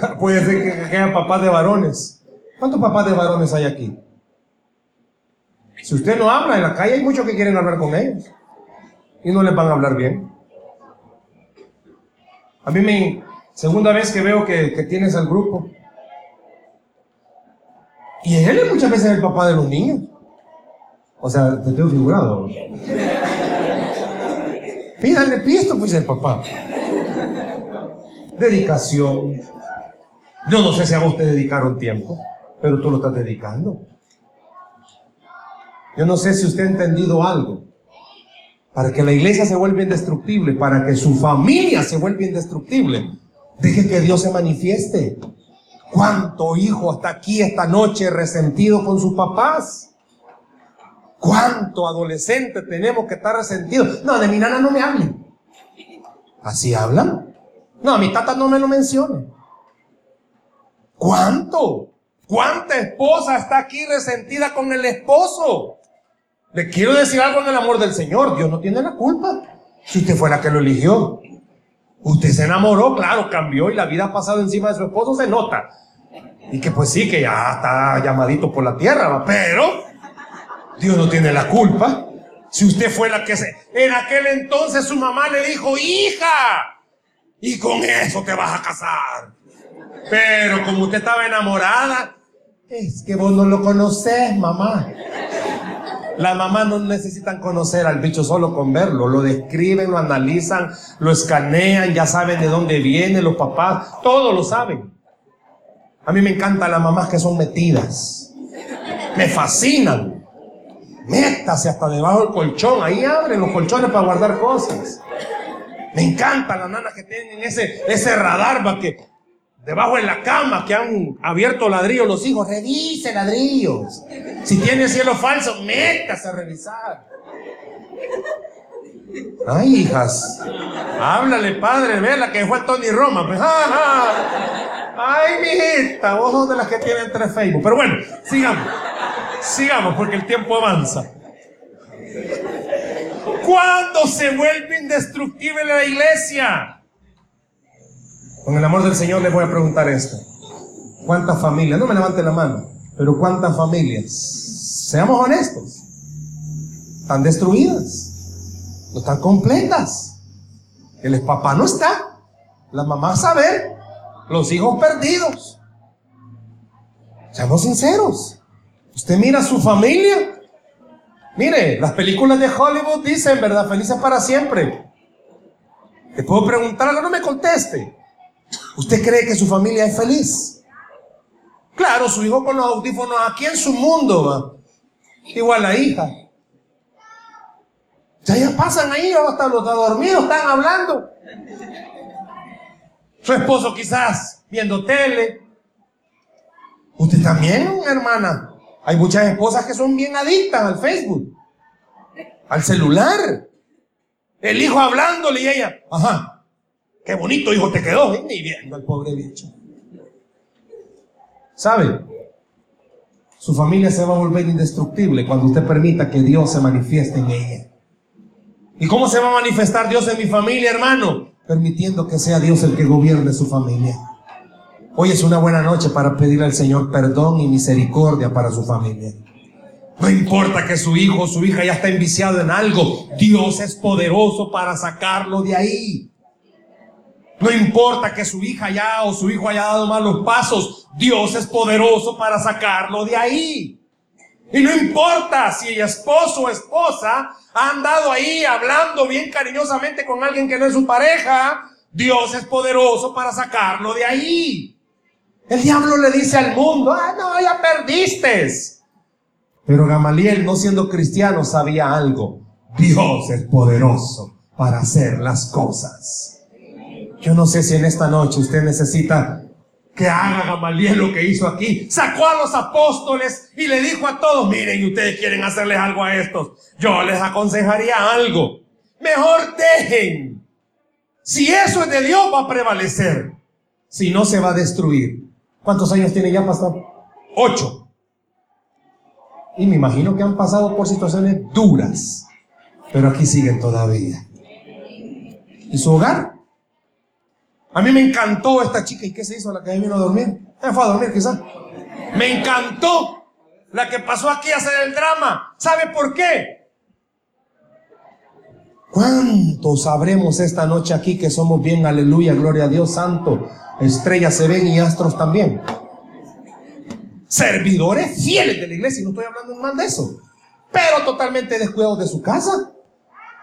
Puede ser que, que haya papás de varones. ¿Cuántos papás de varones hay aquí? Si usted no habla en la calle, hay muchos que quieren hablar con ellos. Y no les van a hablar bien. A mí me... Segunda vez que veo que, tienes al grupo. Y él es muchas veces el papá de los niños. O sea, te tengo figurado. Pídale pisto, pues el papá. Dedicación. Yo no sé si a vos te dedicaron tiempo, pero tú lo estás dedicando. Yo no sé si usted ha entendido algo. Para que la iglesia se vuelva indestructible, para que su familia se vuelva indestructible, deje que Dios se manifieste. ¿Cuánto hijo hasta aquí esta noche resentido con sus papás? ¿Cuánto adolescente tenemos que estar resentidos? No, de mi nana no me hablen. ¿Así hablan? No, a mi tata no me lo mencione. ¿Cuánto? ¿Cuánta esposa está aquí resentida con el esposo? Le quiero decir algo en el amor del Señor. Dios no tiene la culpa. Si usted fue la que lo eligió. Usted se enamoró, claro, cambió y la vida ha pasado encima de su esposo, se nota. Y que pues sí, que ya está llamadito por la tierra, pero Dios no tiene la culpa. Si usted fue la que se... En aquel entonces su mamá le dijo, hija, y con eso te vas a casar. Pero como usted estaba enamorada, es que vos no lo conoces, mamá. Las mamás no necesitan conocer al bicho solo con verlo, lo describen, lo analizan, lo escanean, ya saben de dónde viene, los papás, todo lo saben. A mí me encantan las mamás que son metidas, me fascinan. Métase hasta debajo del colchón, ahí abren los colchones para guardar cosas. Me encantan las nanas que tienen ese, ese radar para que debajo en la cama que han abierto ladrillos los hijos, revise ladrillos. Si tiene cielo falso, métase a revisar. Ay, hijas, háblale, padre, ve la que fue Tony Roma. Pues, Ay, mijita, vos sos de las que tienen tres Facebook. Pero bueno, sigamos, sigamos, porque el tiempo avanza. ¿Cuándo se vuelve indestructible la iglesia? Con el amor del Señor les voy a preguntar esto. ¿Cuántas familias? No me levante la mano, pero ¿cuántas familias? Seamos honestos. Están destruidas. No están completas. El papá no está. La mamá sabe. Los hijos perdidos. Seamos sinceros. Usted mira a su familia. Mire, las películas de Hollywood dicen, ¿verdad? Felices para siempre. Te puedo preguntar algo, no me conteste. ¿Usted cree que su familia es feliz? Claro, su hijo con los audífonos aquí en su mundo va. Igual la hija. Ya, ya pasan ahí, hasta los dormidos están hablando. Su esposo quizás viendo tele. Usted también, hermana. Hay muchas esposas que son bien adictas al Facebook, al celular. El hijo hablándole y ella, ajá, qué bonito hijo te quedó, ni viendo al pobre bicho. ¿Sabe? Su familia se va a volver indestructible cuando usted permita que Dios se manifieste en ella. ¿Y cómo se va a manifestar Dios en mi familia, hermano? Permitiendo que sea Dios el que gobierne su familia. Hoy es una buena noche para pedirle al Señor perdón y misericordia para su familia. No importa que su hijo o su hija ya está enviciado en algo, Dios es poderoso para sacarlo de ahí. No importa que su hija ya o su hijo haya dado malos pasos, Dios es poderoso para sacarlo de ahí. Y no importa si esposo o esposa ha andado ahí hablando bien cariñosamente con alguien que no es su pareja, Dios es poderoso para sacarlo de ahí. El diablo le dice al mundo, ah, no, ya perdiste. Pero Gamaliel, no siendo cristiano, sabía algo. Dios es poderoso para hacer las cosas. Yo no sé si en esta noche usted necesita que haga Gamaliel lo que hizo aquí. Sacó a los apóstoles y le dijo a todos, miren, ustedes quieren hacerles algo a estos. Yo les aconsejaría algo. Mejor dejen. Si eso es de Dios, va a prevalecer. Si no, se va a destruir. ¿Cuántos años tiene ya, pastor? Ocho. Y me imagino que han pasado por situaciones duras, pero aquí siguen todavía. ¿Y su hogar? A mí me encantó esta chica. ¿Y qué se hizo la que vino a dormir? Fue a dormir quizás. Me encantó la que pasó aquí a hacer el drama. ¿Sabe por qué? ¿Cuántos sabremos esta noche aquí que somos bien, aleluya, gloria a Dios santo? Estrellas se ven y astros también. Servidores fieles de la iglesia, y no estoy hablando mal de eso, pero totalmente descuidados de su casa.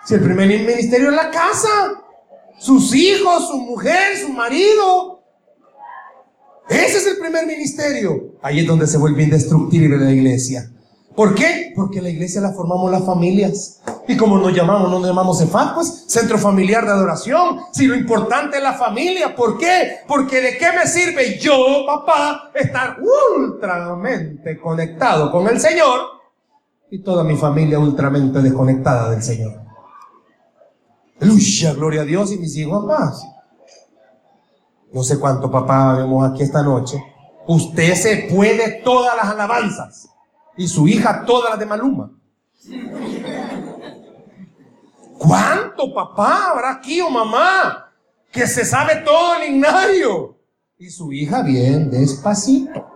Si el primer ministerio es la casa, sus hijos, su mujer, su marido. Ese es el primer ministerio. Ahí es donde se vuelve indestructible la iglesia. ¿Por qué? Porque la iglesia la formamos las familias. Y como nos llamamos, no nos llamamos CEFAC, pues Centro Familiar de Adoración. Si lo importante es la familia. ¿Por qué? Porque de qué me sirve yo, papá, estar ultramente conectado con el Señor y toda mi familia ultramente desconectada del Señor. Lucha, gloria a Dios y mis hijos más. No sé cuánto papá vemos aquí esta noche. Usted se puede todas las alabanzas y su hija todas las de Maluma. ¿Cuánto papá habrá aquí o mamá que se sabe todo el ignario? Y su hija bien despacito.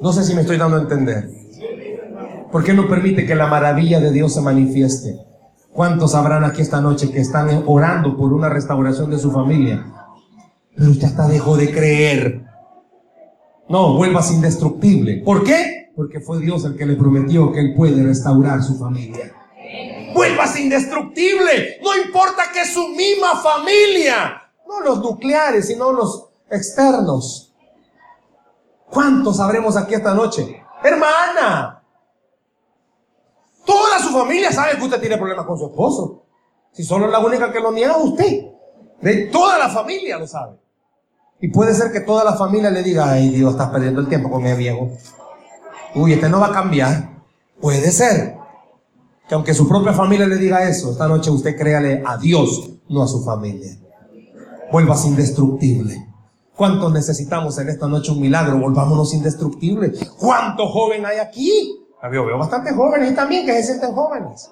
No sé si me estoy dando a entender. ¿Por qué no permite que la maravilla de Dios se manifieste? ¿Cuántos habrán aquí esta noche que están orando por una restauración de su familia? Pero usted hasta dejó de creer. No, vuelvas indestructible. ¿Por qué? Porque fue Dios el que le prometió que Él puede restaurar su familia. Vuelvas indestructible. No importa que su misma familia. No los nucleares, sino los externos. ¿Cuántos sabremos aquí esta noche? Hermana. Toda su familia sabe que usted tiene problemas con su esposo. Si solo es la única que lo niega, usted. De toda la familia lo sabe. Y puede ser que toda la familia le diga, ay Dios, estás perdiendo el tiempo con el viejo uy, este no va a cambiar. Puede ser que aunque su propia familia le diga eso, esta noche usted créale a Dios, no a su familia. Vuelvas indestructible. ¿Cuántos necesitamos en esta noche un milagro? Volvámonos indestructibles. ¿Cuánto joven hay aquí? Yo veo bastantes jóvenes y también que se sienten jóvenes.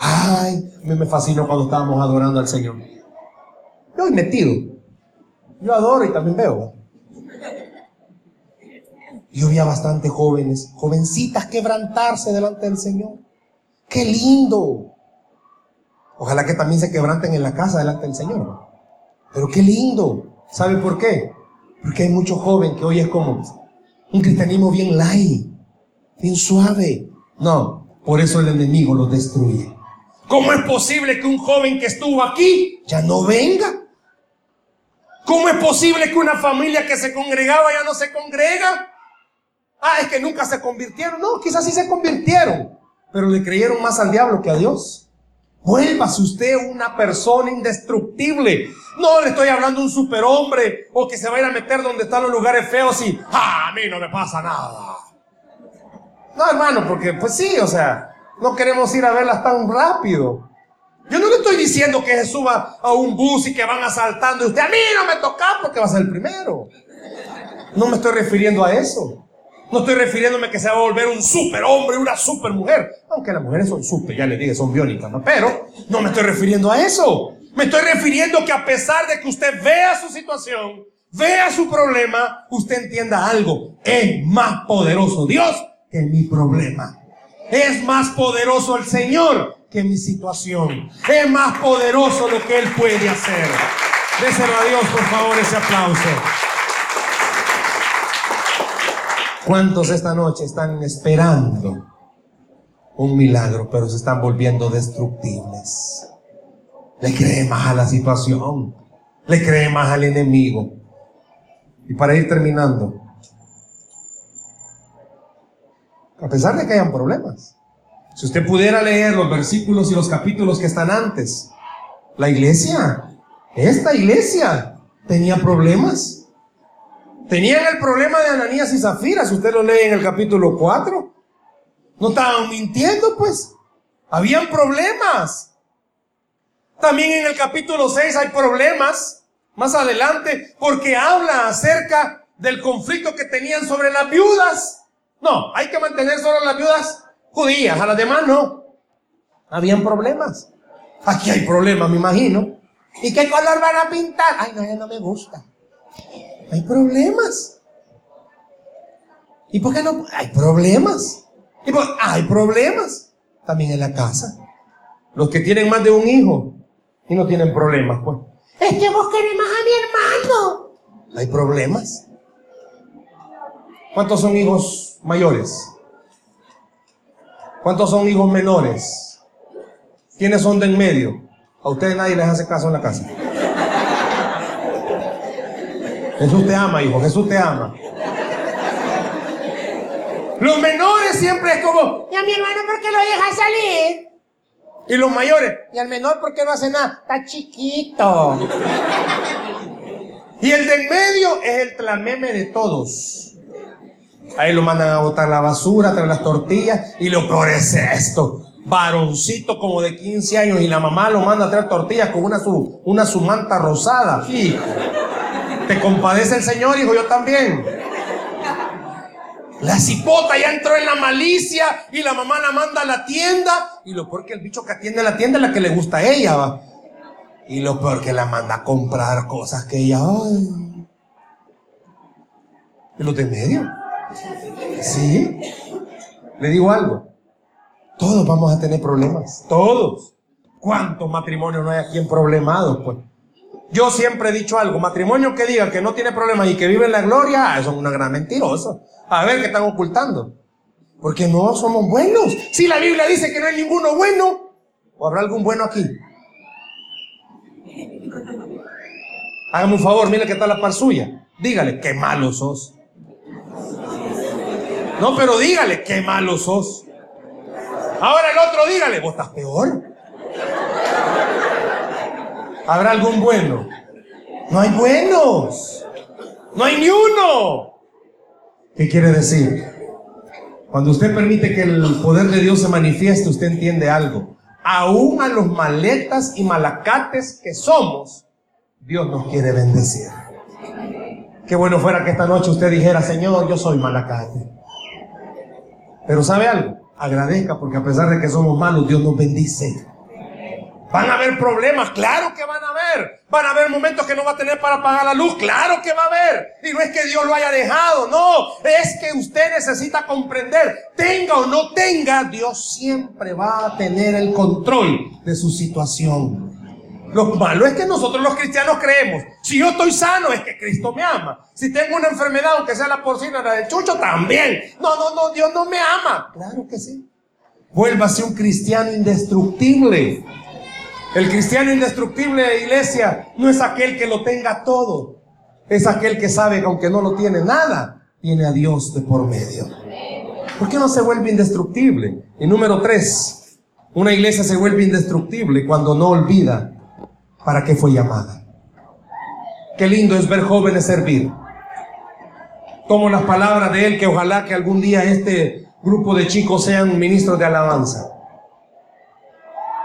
Ay, mí me fascinó cuando estábamos adorando al Señor. Yo he metido. Yo adoro y también veo. Yo vi a bastantes jóvenes, jovencitas quebrantarse delante del Señor. ¡Qué lindo! Ojalá que también se quebranten en la casa delante del Señor. Pero qué lindo. ¿Sabe por qué? Porque hay mucho joven que hoy es como un cristianismo bien light, bien suave. No, por eso el enemigo lo destruye. ¿Cómo es posible que un joven que estuvo aquí ya no venga? ¿Cómo es posible que una familia que se congregaba ya no se congrega? Ah, es que nunca se convirtieron. No, quizás sí se convirtieron, pero le creyeron más al diablo que a Dios. Vuélvase usted una persona indestructible. No le estoy hablando de un superhombre o que se va a ir a meter donde están los lugares feos y ¡ah, a mí no me pasa nada. No, hermano, porque pues sí, o sea, no queremos ir a verlas tan rápido. Yo no le estoy diciendo que se suba a un bus y que van asaltando y usted a mí no me toca porque va a ser el primero. No me estoy refiriendo a eso. No estoy refiriéndome que se va a volver un superhombre, una supermujer. Aunque las mujeres son super, ya les dije, son biónicas, ¿no? Pero no me estoy refiriendo a eso. Me estoy refiriendo que a pesar de que usted vea su situación, vea su problema, usted entienda algo. Es más poderoso Dios que mi problema. Es más poderoso el Señor que mi situación. Es más poderoso lo que Él puede hacer. Déselo a Dios, por favor, ese aplauso. ¿Cuántos esta noche están esperando un milagro, pero se están volviendo destructibles? Le cree más a la situación, le cree más al enemigo. Y para ir terminando, a pesar de que hayan problemas, si usted pudiera leer los versículos y los capítulos que están antes, la iglesia, esta iglesia, tenía problemas. Tenían el problema de Ananías y Zafira, si usted lo lee en el capítulo 4. No estaban mintiendo, pues. Habían problemas. También en el capítulo 6 hay problemas, más adelante, porque habla acerca del conflicto que tenían sobre las viudas. No, hay que mantener solo las viudas judías, a las demás no. Habían problemas. Aquí hay problemas, me imagino. ¿Y qué color van a pintar? Ay, no, no me gusta. Hay problemas. ¿Y por qué no? Hay problemas. ¿Y por... Hay problemas. También en la casa. Los que tienen más de un hijo y no tienen problemas, pues. Es que vos querés más a mi hermano. Hay problemas. ¿Cuántos son hijos mayores? ¿Cuántos son hijos menores? ¿Quiénes son de en medio? A ustedes nadie les hace caso en la casa. Jesús te ama, hijo, Jesús te ama. Los menores siempre es como, ¿y a mi hermano por qué lo deja salir? Y los mayores, ¿y al menor por qué no hace nada? Está chiquito. Y el del medio es el tlameme de todos. Ahí lo mandan a botar la basura, traer las tortillas, y lo peor es esto. Varoncito como de 15 años y la mamá lo manda a traer tortillas con una su, una su manta rosada. Hijo. ¿Te compadece el Señor, hijo? Yo también. La cipota ya entró en la malicia y la mamá la manda a la tienda. Y lo peor que el bicho que atiende la tienda es la que le gusta a ella, va. Y lo peor que la manda a comprar cosas que ella. Ay. ¿Y los de medio? ¿Sí? Le digo algo. Todos vamos a tener problemas. Todos. ¿Cuántos matrimonios no hay aquí en problemados, pues? Yo siempre he dicho algo, matrimonio que diga que no tiene problemas y que vive en la gloria, son una gran mentirosa. A ver qué están ocultando. Porque no somos buenos. Si la Biblia dice que no hay ninguno bueno, ¿o habrá algún bueno aquí? Hágame un favor, mire que está la par suya. Dígale, qué malo sos. No, pero dígale, qué malo sos. Ahora el otro dígale, vos estás peor. ¿Habrá algún bueno? No hay buenos. No hay ni uno. ¿Qué quiere decir? Cuando usted permite que el poder de Dios se manifieste, usted entiende algo. Aún a los maletas y malacates que somos, Dios nos quiere bendecir. Qué bueno fuera que esta noche usted dijera, Señor, yo soy malacate. Pero ¿sabe algo? Agradezca porque a pesar de que somos malos, Dios nos bendice. Van a haber problemas, claro que van a haber. Van a haber momentos que no va a tener para pagar la luz, claro que va a haber. Y no es que Dios lo haya dejado, no. Es que usted necesita comprender, tenga o no tenga, Dios siempre va a tener el control de su situación. Lo malo es que nosotros los cristianos creemos, si yo estoy sano es que Cristo me ama. Si tengo una enfermedad, aunque sea la porcina, la de chucho, también. No, no, no, Dios no me ama. Claro que sí. Vuélvase un cristiano indestructible. El cristiano indestructible de iglesia no es aquel que lo tenga todo. Es aquel que sabe que aunque no lo tiene nada, tiene a Dios de por medio. ¿Por qué no se vuelve indestructible? Y número tres, Una iglesia se vuelve indestructible cuando no olvida para qué fue llamada. Qué lindo es ver jóvenes servir. Como las palabras de él, que ojalá que algún día este grupo de chicos sean ministros de alabanza.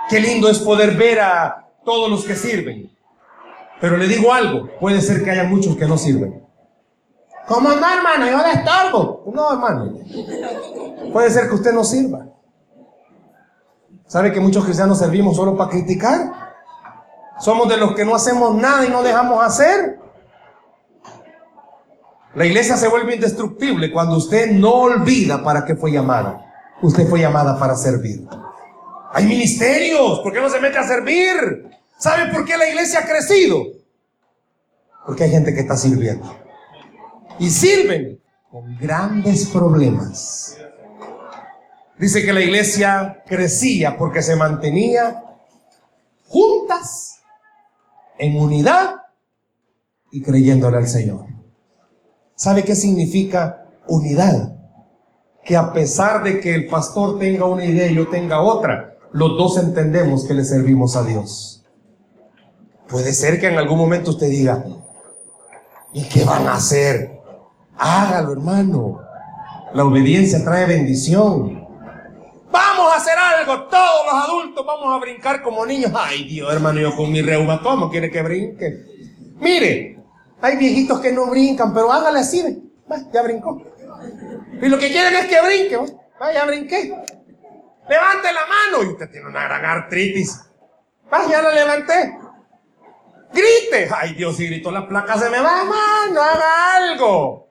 Qué lindo es poder ver a todos los que sirven. Pero le digo algo, puede ser que haya muchos que no sirven. ¿Cómo no, hermano? Yo le estorbo. No, hermano. Puede ser que usted no sirva. ¿Sabe que muchos cristianos servimos solo para criticar? Somos de los que no hacemos nada y no dejamos hacer. La iglesia se vuelve indestructible cuando usted no olvida para qué fue llamada. Usted fue llamada para servir. Hay ministerios. ¿Por qué no se mete a servir? ¿Sabe por qué la iglesia ha crecido? Porque hay gente que está sirviendo. Y sirven con grandes problemas. Dice que la iglesia crecía porque se mantenía juntas, en unidad y creyéndole al Señor. ¿Sabe qué significa unidad? Que a pesar de que el pastor tenga una idea y yo tenga otra, los dos entendemos que le servimos a Dios. Puede ser que en algún momento usted diga, ¿y qué van a hacer? Hágalo, hermano. La obediencia trae bendición. Vamos a hacer algo, todos los adultos vamos a brincar como niños. Ay, Dios, hermano, yo con mi reuma, ¿cómo quiere que brinque? Mire, hay viejitos que no brincan, pero hágale así, ya brincó. Y lo que quieren es que brinque, ¿va? ya brinqué. Levante la mano. Y usted tiene una gran artritis. Va, ya la levanté. Grite. Ay, Dios, si gritó la placa se me va, mano, haga algo.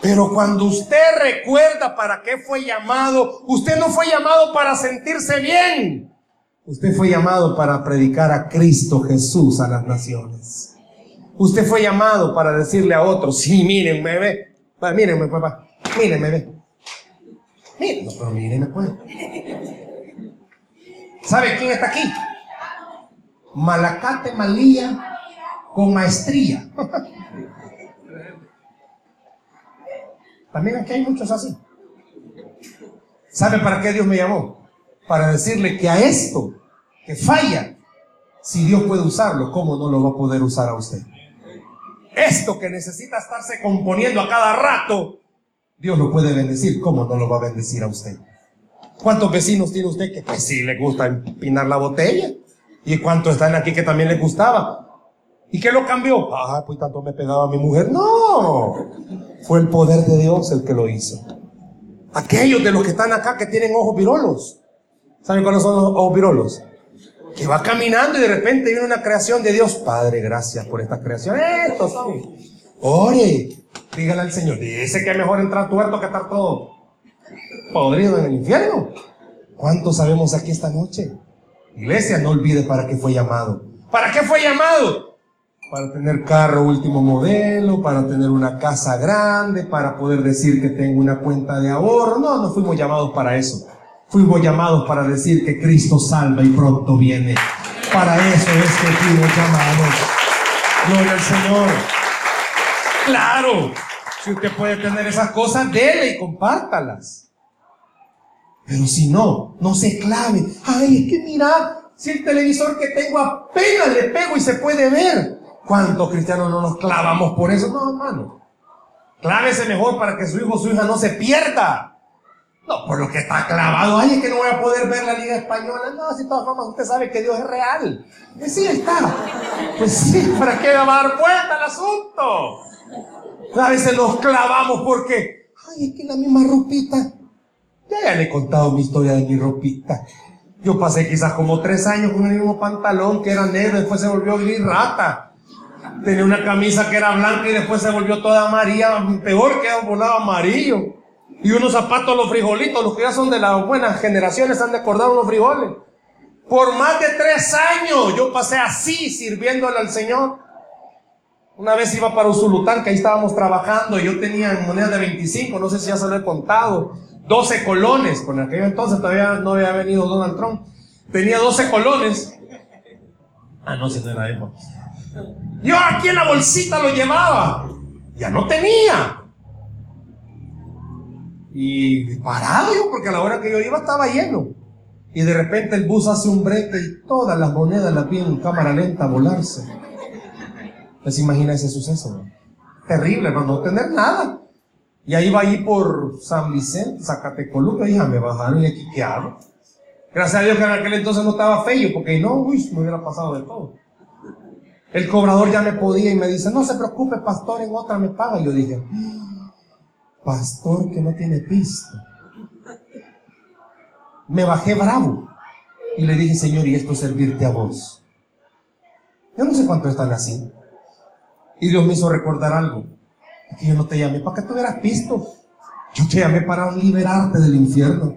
Pero cuando usted recuerda para qué fue llamado, usted no fue llamado para sentirse bien. Usted fue llamado para predicar a Cristo Jesús a las naciones. Usted fue llamado para decirle a otros, sí, mírenme, ve. Mírenme, papá. Mírenme, ve. Mírenme, pero mírenme, pues. ¿Sabe quién está aquí? Malacate Malía con maestría. También aquí hay muchos así. ¿Sabe para qué Dios me llamó? Para decirle que a esto que falla, si Dios puede usarlo, ¿cómo no lo va a poder usar a usted? Esto que necesita estarse componiendo a cada rato, Dios lo puede bendecir, ¿cómo no lo va a bendecir a usted? ¿Cuántos vecinos tiene usted que pues sí le gusta empinar la botella? ¿Y cuántos están aquí que también les gustaba? ¿Y qué lo cambió? Ah, pues tanto me pegaba a mi mujer. No, fue el poder de Dios el que lo hizo. Aquellos de los que están acá que tienen ojos virolos. ¿Saben cuáles son los ojos virolos? Que va caminando y de repente viene una creación de Dios. Padre, gracias por esta creación. Esto, Ore, dígale al Señor, dice que es mejor entrar tuerto que estar todo podrido en el infierno. ¿Cuántos sabemos aquí esta noche? Iglesia, no olvide para qué fue llamado. ¿Para qué fue llamado? para tener carro último modelo, para tener una casa grande, para poder decir que tengo una cuenta de ahorro. No, no fuimos llamados para eso. Fuimos llamados para decir que Cristo salva y pronto viene. Para eso es que fuimos llamados. Gloria al Señor. Claro, si usted puede tener esas cosas, dele y compártalas. Pero si no, no se clave. Ay, es que mira, si el televisor que tengo apenas le pego y se puede ver. ¿Cuántos cristianos no nos clavamos por eso? No, hermano. Clávese mejor para que su hijo o su hija no se pierda. No, por lo que está clavado. Ay, es que no voy a poder ver la Liga Española. No, si todas formas usted sabe que Dios es real. Pues sí está. Pues sí, ¿para qué va a dar vuelta el asunto? A veces nos clavamos porque, ay, es que la misma ropita. Ya, ya le he contado mi historia de mi ropita. Yo pasé quizás como tres años con el mismo pantalón que era negro, después se volvió gris rata. Tenía una camisa que era blanca y después se volvió toda amarilla, peor que un volado amarillo. Y unos zapatos, los frijolitos, los que ya son de las buenas generaciones han de acordar unos frijoles. Por más de tres años yo pasé así sirviéndole al Señor. Una vez iba para Usulután, que ahí estábamos trabajando, y yo tenía moneda de 25, no sé si ya se lo he contado, 12 colones, con aquello entonces todavía no había venido Donald Trump. Tenía 12 colones. Ah, no, si no era eso. Yo aquí en la bolsita lo llevaba. Ya no tenía. Y parado yo, porque a la hora que yo iba estaba lleno. y de repente el bus hace un brete y todas las monedas las vi en cámara lenta volarse. ¿Les imagina ese suceso? Terrible, no, no tener nada. Y ahí va ahí por San Vicente, Zacatecoluca, hija, me bajaron y aquí qué hago. Gracias a Dios que en aquel entonces no estaba feo, porque no, uy, me hubiera pasado de todo. El cobrador ya me podía y me dice, no se preocupe, pastor, en otra me paga. Y yo dije, pastor que no tiene pisto. Me bajé bravo y le dije, Señor, y esto es servirte a vos. Yo no sé cuánto están así. Y Dios me hizo recordar algo. Que yo no te llamé para que tuvieras pisto. Yo te llamé para liberarte del infierno.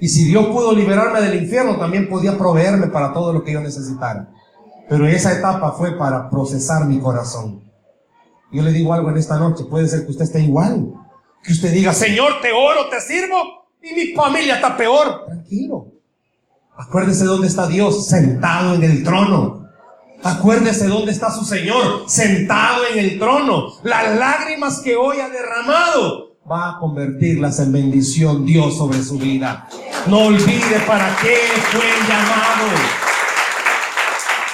Y si Dios pudo liberarme del infierno, también podía proveerme para todo lo que yo necesitara. Pero esa etapa fue para procesar mi corazón. Yo le digo algo en esta noche, puede ser que usted esté igual. Que usted diga, Señor, te oro, te sirvo, y mi familia está peor. Tranquilo. Acuérdese dónde está Dios, sentado en el trono. Acuérdese dónde está su Señor, sentado en el trono. Las lágrimas que hoy ha derramado, va a convertirlas en bendición Dios sobre su vida. No olvide para qué fue llamado.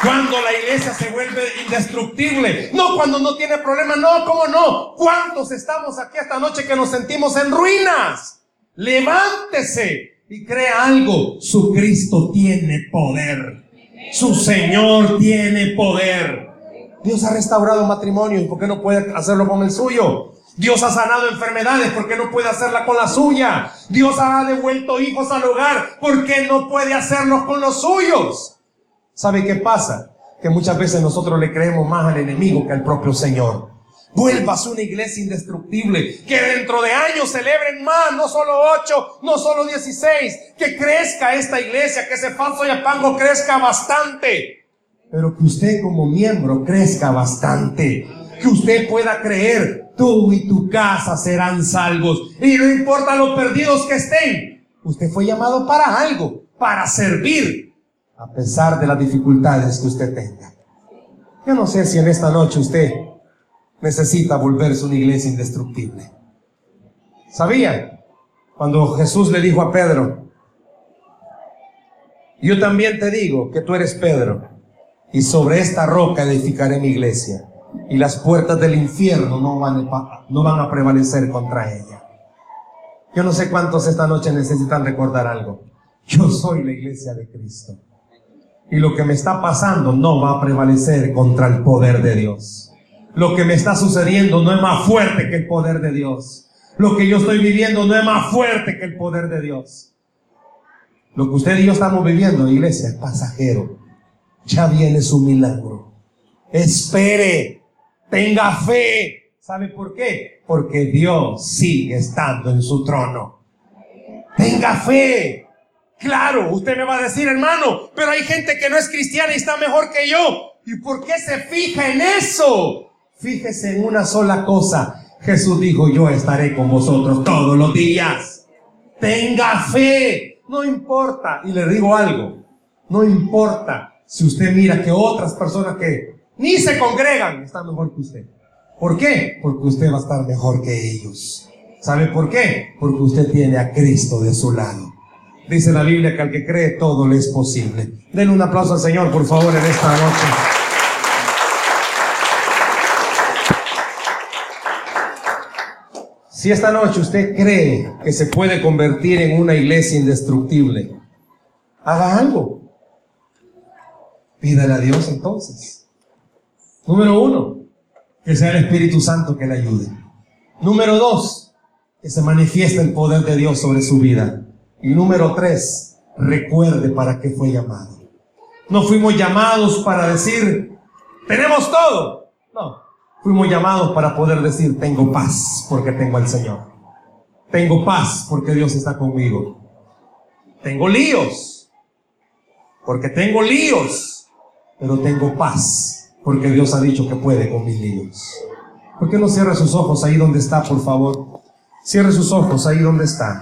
Cuando la iglesia se vuelve indestructible. No cuando no tiene problema. No, ¿cómo no? ¿Cuántos estamos aquí esta noche que nos sentimos en ruinas? Levántese y crea algo. Su Cristo tiene poder. Su Señor tiene poder. Dios ha restaurado matrimonios. ¿Por qué no puede hacerlo con el suyo? Dios ha sanado enfermedades, ¿por qué no puede hacerla con la suya? Dios ha devuelto hijos al hogar, ¿por qué no puede hacerlo con los suyos? ¿Sabe qué pasa? Que muchas veces nosotros le creemos más al enemigo que al propio Señor. Vuelvas una iglesia indestructible, que dentro de años celebren más, no solo ocho, no solo dieciséis, que crezca esta iglesia, que ese falso yapango crezca bastante, pero que usted como miembro crezca bastante, que usted pueda creer, tú y tu casa serán salvos, y no importa los perdidos que estén, usted fue llamado para algo, para servir, a pesar de las dificultades que usted tenga. Yo no sé si en esta noche usted necesita volverse una iglesia indestructible. ¿Sabía? Cuando Jesús le dijo a Pedro, yo también te digo que tú eres Pedro, y sobre esta roca edificaré mi iglesia, y las puertas del infierno no van, a, no van a prevalecer contra ella. Yo no sé cuántos esta noche necesitan recordar algo. Yo soy la iglesia de Cristo. Y lo que me está pasando no va a prevalecer contra el poder de Dios. Lo que me está sucediendo no es más fuerte que el poder de Dios. Lo que yo estoy viviendo no es más fuerte que el poder de Dios. Lo que usted y yo estamos viviendo, iglesia, es pasajero. Ya viene su milagro. Espere, tenga fe. ¿Sabe por qué? Porque Dios sigue estando en su trono. Tenga fe. Claro, usted me va a decir, hermano, pero hay gente que no es cristiana y está mejor que yo. ¿Y por qué se fija en eso? Fíjese en una sola cosa. Jesús dijo, yo estaré con vosotros todos los días. Tenga fe. No importa. Y le digo algo. No importa si usted mira que otras personas que ni se congregan están mejor que usted. ¿Por qué? Porque usted va a estar mejor que ellos. ¿Sabe por qué? Porque usted tiene a Cristo de su lado. Dice la Biblia que al que cree todo le es posible. Denle un aplauso al Señor, por favor, en esta noche. Si esta noche usted cree que se puede convertir en una iglesia indestructible, haga algo. Pídale a Dios entonces. Número uno, que sea el Espíritu Santo que le ayude. Número dos, que se manifieste el poder de Dios sobre su vida. Y número tres, recuerde para qué fue llamado. No fuimos llamados para decir, tenemos todo. Fuimos llamados para poder decir, tengo paz porque tengo al Señor. Tengo paz porque Dios está conmigo. Tengo líos porque tengo líos, pero tengo paz porque Dios ha dicho que puede con mis líos. ¿Por qué no cierra sus ojos ahí donde está, por favor? Cierre sus ojos ahí donde está.